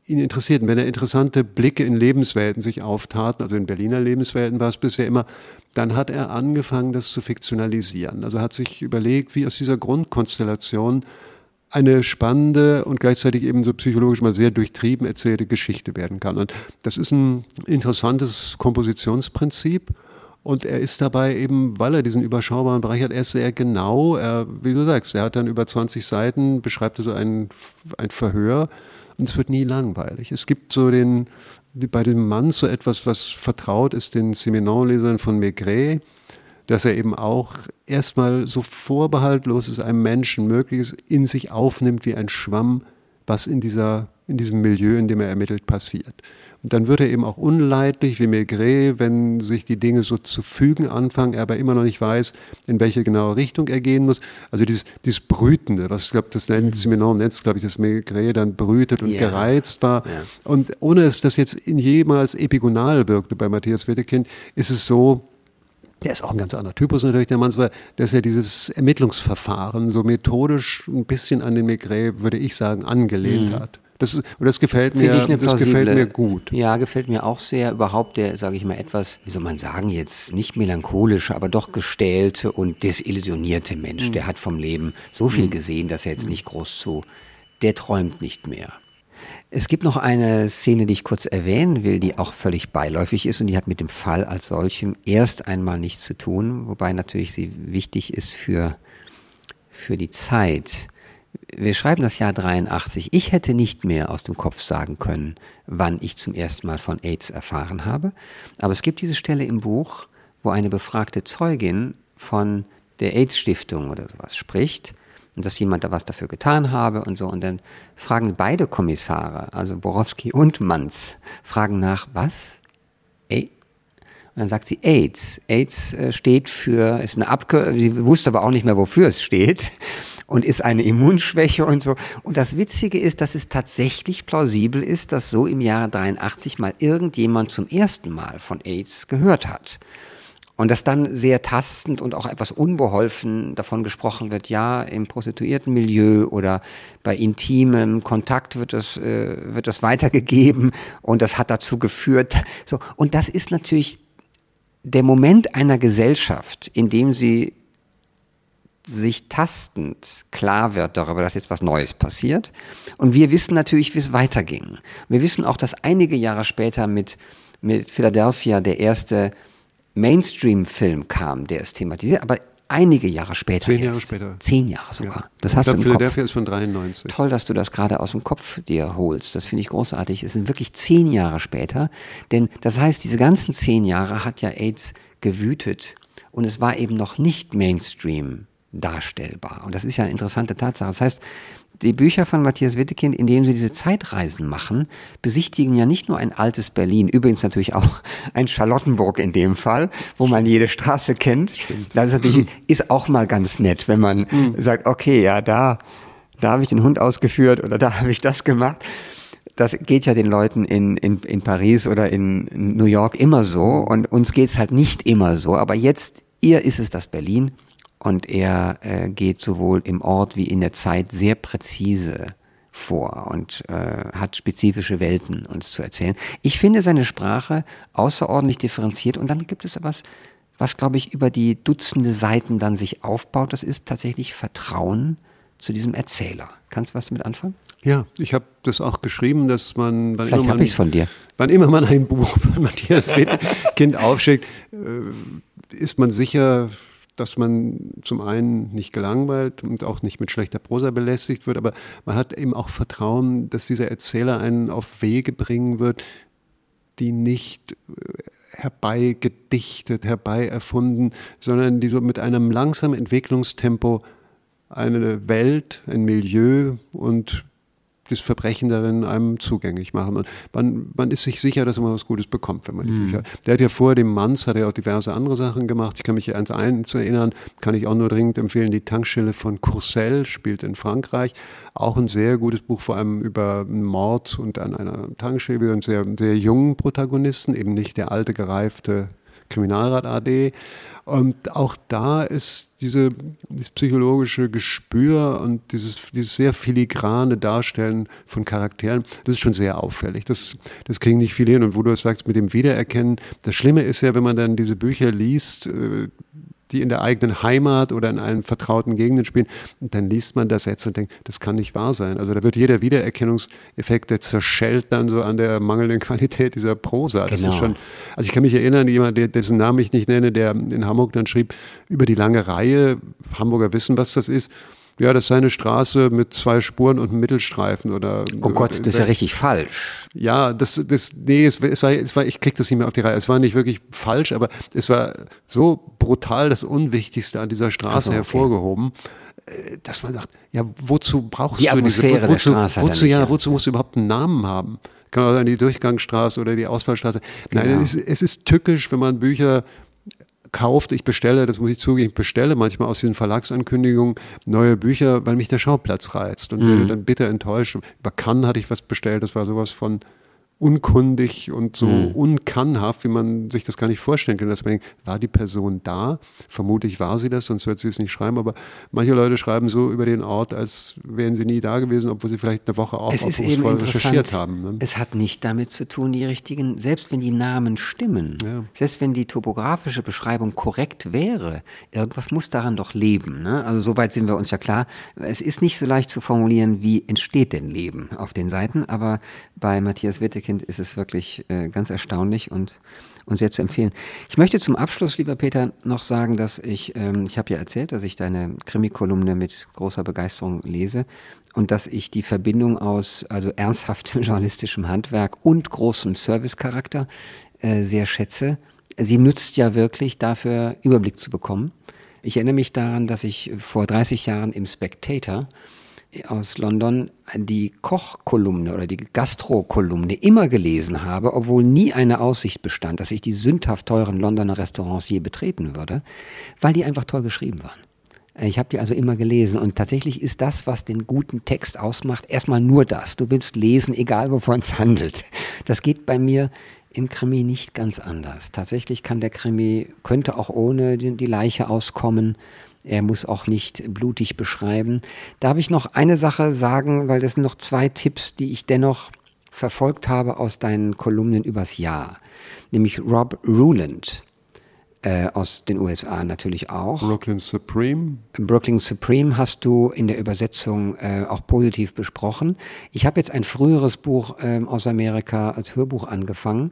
ihn interessierten, wenn er interessante Blicke in Lebenswelten sich auftaten, also in Berliner Lebenswelten war es bisher immer, dann hat er angefangen, das zu fiktionalisieren. Also hat sich überlegt, wie aus dieser Grundkonstellation eine spannende und gleichzeitig eben so psychologisch mal sehr durchtrieben erzählte Geschichte werden kann. Und das ist ein interessantes Kompositionsprinzip. Und er ist dabei eben, weil er diesen überschaubaren Bereich hat, er ist sehr genau. Er, wie du sagst, er hat dann über 20 Seiten, beschreibt so ein, ein Verhör und es wird nie langweilig. Es gibt so den, bei dem Mann so etwas, was vertraut ist den Simenon-Lesern von Maigret, dass er eben auch erstmal so vorbehaltlos es einem Menschen möglich ist, in sich aufnimmt wie ein Schwamm, was in, dieser, in diesem Milieu, in dem er ermittelt, passiert. Und dann wird er eben auch unleidlich wie Maigret, wenn sich die Dinge so zu fügen anfangen, er aber immer noch nicht weiß, in welche genaue Richtung er gehen muss. Also dieses, dieses Brütende, was ich glaube, das nennt mhm. Simenon nennt es, glaube ich, dass Maigret dann brütet und yeah. gereizt war. Ja. Und ohne dass das jetzt in jemals epigonal wirkte bei Matthias Wedekind, ist es so, der ist auch ein ganz anderer Typus natürlich, der Mann, dass er dieses Ermittlungsverfahren so methodisch ein bisschen an den Maigret, würde ich sagen, angelehnt mhm. hat. Das, und das gefällt mir, das gefällt mir gut. Ja, gefällt mir auch sehr. Überhaupt der, sage ich mal, etwas, wie soll man sagen, jetzt nicht melancholische, aber doch gestählte und desillusionierte Mensch. Mhm. Der hat vom Leben so viel mhm. gesehen, dass er jetzt mhm. nicht groß zu, der träumt nicht mehr. Es gibt noch eine Szene, die ich kurz erwähnen will, die auch völlig beiläufig ist und die hat mit dem Fall als solchem erst einmal nichts zu tun, wobei natürlich sie wichtig ist für, für die Zeit. Wir schreiben das Jahr 83. Ich hätte nicht mehr aus dem Kopf sagen können, wann ich zum ersten Mal von AIDS erfahren habe. Aber es gibt diese Stelle im Buch, wo eine befragte Zeugin von der AIDS-Stiftung oder sowas spricht und dass jemand da was dafür getan habe und so. Und dann fragen beide Kommissare, also Borowski und Manz, fragen nach, was? Ey? Und dann sagt sie AIDS. AIDS äh, steht für, ist eine Abkürzung, sie wusste aber auch nicht mehr, wofür es steht *laughs* und ist eine Immunschwäche und so. Und das Witzige ist, dass es tatsächlich plausibel ist, dass so im Jahre 83 mal irgendjemand zum ersten Mal von AIDS gehört hat. Und dass dann sehr tastend und auch etwas unbeholfen davon gesprochen wird, ja, im Prostituiertenmilieu oder bei intimem Kontakt wird das, äh, wird das weitergegeben und das hat dazu geführt. So. Und das ist natürlich der Moment einer Gesellschaft, in dem sie sich tastend klar wird darüber, dass jetzt was Neues passiert. Und wir wissen natürlich, wie es weiterging. Wir wissen auch, dass einige Jahre später mit, mit Philadelphia der erste Mainstream-Film kam, der es thematisiert, aber einige Jahre später. Zehn Jahre später. Zehn Jahre sogar. Ja. Das hast ich glaub, du im Philadelphia Kopf. ist von 93. Toll, dass du das gerade aus dem Kopf dir holst. Das finde ich großartig. Es sind wirklich zehn Jahre später. Denn das heißt, diese ganzen zehn Jahre hat ja AIDS gewütet und es war eben noch nicht Mainstream darstellbar. Und das ist ja eine interessante Tatsache. Das heißt, die Bücher von Matthias Wittekind, in denen sie diese Zeitreisen machen, besichtigen ja nicht nur ein altes Berlin, übrigens natürlich auch *laughs* ein Charlottenburg in dem Fall, wo man jede Straße kennt. Stimmt. Das ist natürlich mhm. ist auch mal ganz nett, wenn man mhm. sagt, okay, ja, da, da habe ich den Hund ausgeführt oder da *laughs* habe ich das gemacht. Das geht ja den Leuten in, in, in Paris oder in New York immer so und uns geht es halt nicht immer so. Aber jetzt, ihr ist es das Berlin und er äh, geht sowohl im Ort wie in der Zeit sehr präzise vor und äh, hat spezifische Welten uns zu erzählen. Ich finde seine Sprache außerordentlich differenziert und dann gibt es etwas, was glaube ich über die Dutzende Seiten dann sich aufbaut. Das ist tatsächlich Vertrauen zu diesem Erzähler. Kannst du was damit anfangen? Ja, ich habe das auch geschrieben, dass man, wann Vielleicht habe ich von dir. Wann immer man ein Buch *laughs* von Matthias Kind aufschickt, äh, ist man sicher, dass man zum einen nicht gelangweilt und auch nicht mit schlechter Prosa belästigt wird, aber man hat eben auch Vertrauen, dass dieser Erzähler einen auf Wege bringen wird, die nicht äh, herbeigedichtet, herbeierfunden, sondern die so mit einem langsamen Entwicklungstempo eine Welt, ein Milieu und das Verbrechen darin einem zugänglich machen. Und man, man ist sich sicher, dass man was Gutes bekommt, wenn man die mhm. Bücher. Der hat ja vor dem Manns hat er auch diverse andere Sachen gemacht. Ich kann mich ans einen zu erinnern, kann ich auch nur dringend empfehlen. Die Tankstelle von Courcelles spielt in Frankreich. Auch ein sehr gutes Buch, vor allem über einen Mord und an einer Tankstelle und sehr, sehr jungen Protagonisten, eben nicht der alte, gereifte Kriminalrat AD. Und auch da ist diese, dieses psychologische Gespür und dieses, dieses sehr filigrane Darstellen von Charakteren, das ist schon sehr auffällig. Das, das kriegen nicht viele hin. Und wo du sagst, mit dem Wiedererkennen, das Schlimme ist ja, wenn man dann diese Bücher liest, äh, die in der eigenen Heimat oder in allen vertrauten Gegenden spielen. Und dann liest man das jetzt und denkt, das kann nicht wahr sein. Also da wird jeder Wiedererkennungseffekt, der zerschellt dann so an der mangelnden Qualität dieser Prosa. Das genau. ist schon, also ich kann mich erinnern, jemand, dessen Namen ich nicht nenne, der in Hamburg dann schrieb, über die lange Reihe, Hamburger wissen, was das ist, ja, das sei eine Straße mit zwei Spuren und einem Mittelstreifen oder. Oh Gott, das ist ja richtig falsch. Ja, das, das, nee, es, es, war, es war, ich krieg das nicht mehr auf die Reihe. Es war nicht wirklich falsch, aber es war so brutal das Unwichtigste an dieser Straße so, okay. hervorgehoben äh, dass man sagt, ja, wozu brauchst die du Atmosphäre diese, wozu, wozu, wozu, ja, ja, wozu musst du überhaupt einen Namen haben? Kann auch sein, die Durchgangsstraße oder die Ausfallstraße. Genau. Nein, es ist, es ist tückisch, wenn man Bücher kauft, ich bestelle, das muss ich zugeben, ich bestelle manchmal aus diesen Verlagsankündigungen neue Bücher, weil mich der Schauplatz reizt und mhm. werde dann bitter enttäuscht. Über Cannes hatte ich was bestellt, das war sowas von unkundig und so mhm. unkannhaft, wie man sich das gar nicht vorstellen kann. Dass man denkt, war die Person da? Vermutlich war sie das, sonst wird sie es nicht schreiben. Aber manche Leute schreiben so über den Ort, als wären sie nie da gewesen, obwohl sie vielleicht eine Woche auch aufrufsvoll recherchiert haben. Ne? Es hat nicht damit zu tun, die richtigen, selbst wenn die Namen stimmen, ja. selbst wenn die topografische Beschreibung korrekt wäre, irgendwas muss daran doch leben. Ne? Also soweit sind wir uns ja klar. Es ist nicht so leicht zu formulieren, wie entsteht denn Leben auf den Seiten, aber bei Matthias Wittekind ist es wirklich äh, ganz erstaunlich und, und sehr zu empfehlen. Ich möchte zum Abschluss, lieber Peter, noch sagen, dass ich, ähm, ich habe ja erzählt, dass ich deine Krimikolumne mit großer Begeisterung lese und dass ich die Verbindung aus also ernsthaftem *laughs* journalistischem Handwerk und großem Servicecharakter äh, sehr schätze. Sie nützt ja wirklich dafür, Überblick zu bekommen. Ich erinnere mich daran, dass ich vor 30 Jahren im Spectator aus London die Kochkolumne oder die Gastrokolumne immer gelesen habe, obwohl nie eine Aussicht bestand, dass ich die sündhaft teuren Londoner Restaurants je betreten würde, weil die einfach toll geschrieben waren. Ich habe die also immer gelesen und tatsächlich ist das, was den guten Text ausmacht, erstmal nur das. Du willst lesen, egal wovon es handelt. Das geht bei mir im Krimi nicht ganz anders. Tatsächlich kann der Krimi, könnte auch ohne die Leiche auskommen er muss auch nicht blutig beschreiben. Darf ich noch eine Sache sagen, weil das sind noch zwei Tipps, die ich dennoch verfolgt habe aus deinen Kolumnen übers Jahr. Nämlich Rob Ruland äh, aus den USA natürlich auch. Brooklyn Supreme. Brooklyn Supreme hast du in der Übersetzung äh, auch positiv besprochen. Ich habe jetzt ein früheres Buch äh, aus Amerika als Hörbuch angefangen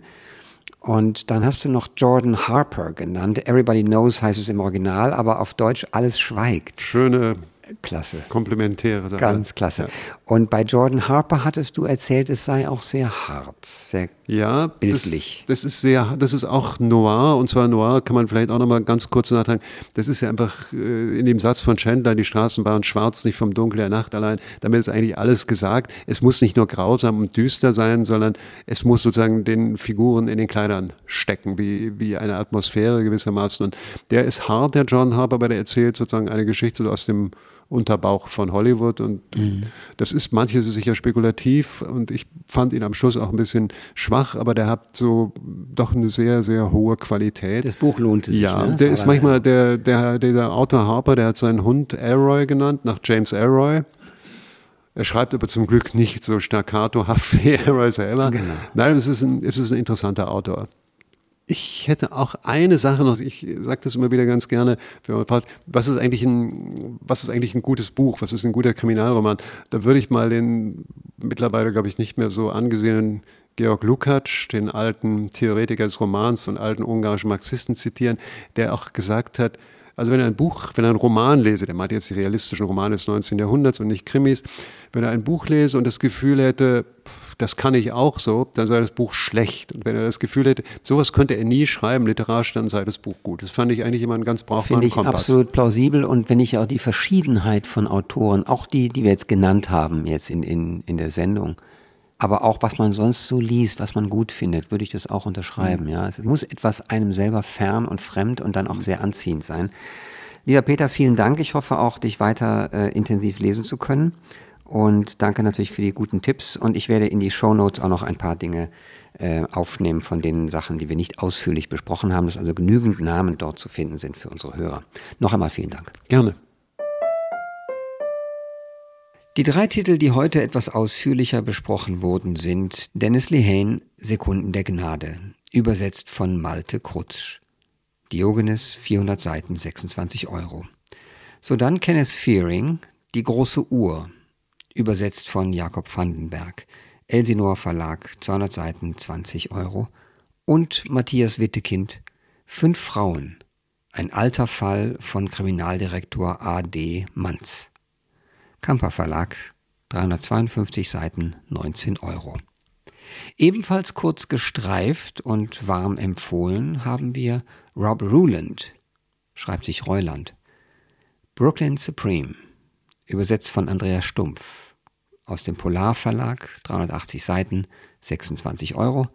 und dann hast du noch Jordan Harper genannt. Everybody Knows heißt es im Original, aber auf Deutsch alles schweigt. Schöne Klasse. Komplementäre Sache. Ganz klasse. Ja. Und bei Jordan Harper hattest du erzählt, es sei auch sehr hart, sehr ja, bildlich. Das, das, ist sehr, das ist auch Noir und zwar Noir kann man vielleicht auch noch mal ganz kurz nachtragen. Das ist ja einfach äh, in dem Satz von Chandler, die Straßen waren schwarz, nicht vom Dunkel der Nacht allein. Damit ist eigentlich alles gesagt. Es muss nicht nur grausam und düster sein, sondern es muss sozusagen den Figuren in den Kleidern stecken, wie, wie eine Atmosphäre gewissermaßen. Und der ist hart, der John Harper, aber der erzählt sozusagen eine Geschichte aus dem Unterbauch von Hollywood. Und mhm. das ist, manches ist sicher spekulativ und ich fand ihn am Schluss auch ein bisschen schwach, aber der hat so doch eine sehr, sehr hohe Qualität. Das Buch lohnt sich. Ja, ne? der ist manchmal, der, der, dieser Autor Harper, der hat seinen Hund Elroy genannt, nach James Elroy. Er schreibt aber zum Glück nicht so staccatohaft wie Elroy selber. Genau. Nein, es ist, ein, es ist ein interessanter Autor. Ich hätte auch eine Sache noch, ich sage das immer wieder ganz gerne, wenn man fragt, was ist eigentlich ein, was ist eigentlich ein gutes Buch, was ist ein guter Kriminalroman? Da würde ich mal den mittlerweile, glaube ich, nicht mehr so angesehenen Georg Lukács, den alten Theoretiker des Romans und alten ungarischen Marxisten zitieren, der auch gesagt hat, also wenn er ein Buch, wenn er einen Roman lese, der meint jetzt die realistischen Romane des 19. Jahrhunderts und nicht Krimis, wenn er ein Buch lese und das Gefühl hätte, das kann ich auch so, dann sei das Buch schlecht. Und wenn er das Gefühl hätte, sowas könnte er nie schreiben, literarisch, dann sei das Buch gut. Das fand ich eigentlich immer einen ganz brauchbaren Finde ich Kompass. absolut plausibel und wenn ich auch die Verschiedenheit von Autoren, auch die, die wir jetzt genannt haben, jetzt in, in, in der Sendung, aber auch was man sonst so liest, was man gut findet, würde ich das auch unterschreiben. Mhm. Ja, es muss etwas einem selber fern und fremd und dann auch sehr anziehend sein. Lieber Peter, vielen Dank. Ich hoffe auch, dich weiter äh, intensiv lesen zu können. Und danke natürlich für die guten Tipps. Und ich werde in die Show Notes auch noch ein paar Dinge äh, aufnehmen von den Sachen, die wir nicht ausführlich besprochen haben, dass also genügend Namen dort zu finden sind für unsere Hörer. Noch einmal vielen Dank. Gerne. Die drei Titel, die heute etwas ausführlicher besprochen wurden, sind Dennis Lehane, Sekunden der Gnade, übersetzt von Malte Krutsch. Diogenes, 400 Seiten, 26 Euro. So dann Kenneth Fearing, Die große Uhr, übersetzt von Jakob Vandenberg, Elsinor Verlag, 200 Seiten, 20 Euro. Und Matthias Wittekind, Fünf Frauen, ein alter Fall von Kriminaldirektor A.D. Manz. Kamper Verlag, 352 Seiten, 19 Euro. Ebenfalls kurz gestreift und warm empfohlen haben wir Rob Ruland, schreibt sich Reuland. Brooklyn Supreme, übersetzt von Andrea Stumpf. Aus dem Polar Verlag, 380 Seiten, 26 Euro.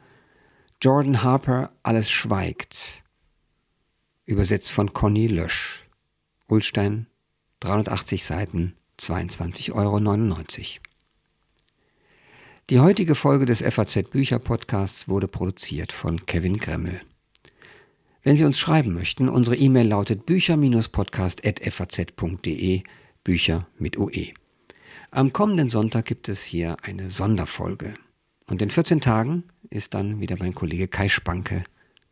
Jordan Harper, Alles schweigt, übersetzt von Conny Lösch. Ulstein, 380 Seiten, 22,99 Euro. Die heutige Folge des FAZ Bücher Podcasts wurde produziert von Kevin Gremmel. Wenn Sie uns schreiben möchten, unsere E-Mail lautet bücher-podcast.faz.de, Bücher mit OE. Am kommenden Sonntag gibt es hier eine Sonderfolge. Und in 14 Tagen ist dann wieder mein Kollege Kai Spanke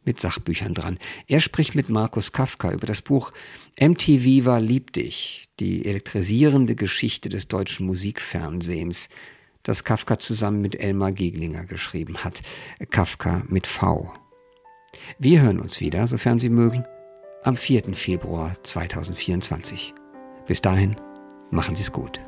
mit Sachbüchern dran. Er spricht mit Markus Kafka über das Buch MTV war lieb dich, die elektrisierende Geschichte des deutschen Musikfernsehens, das Kafka zusammen mit Elmar Geglinger geschrieben hat. Kafka mit V. Wir hören uns wieder, sofern Sie mögen, am 4. Februar 2024. Bis dahin, machen Sie es gut.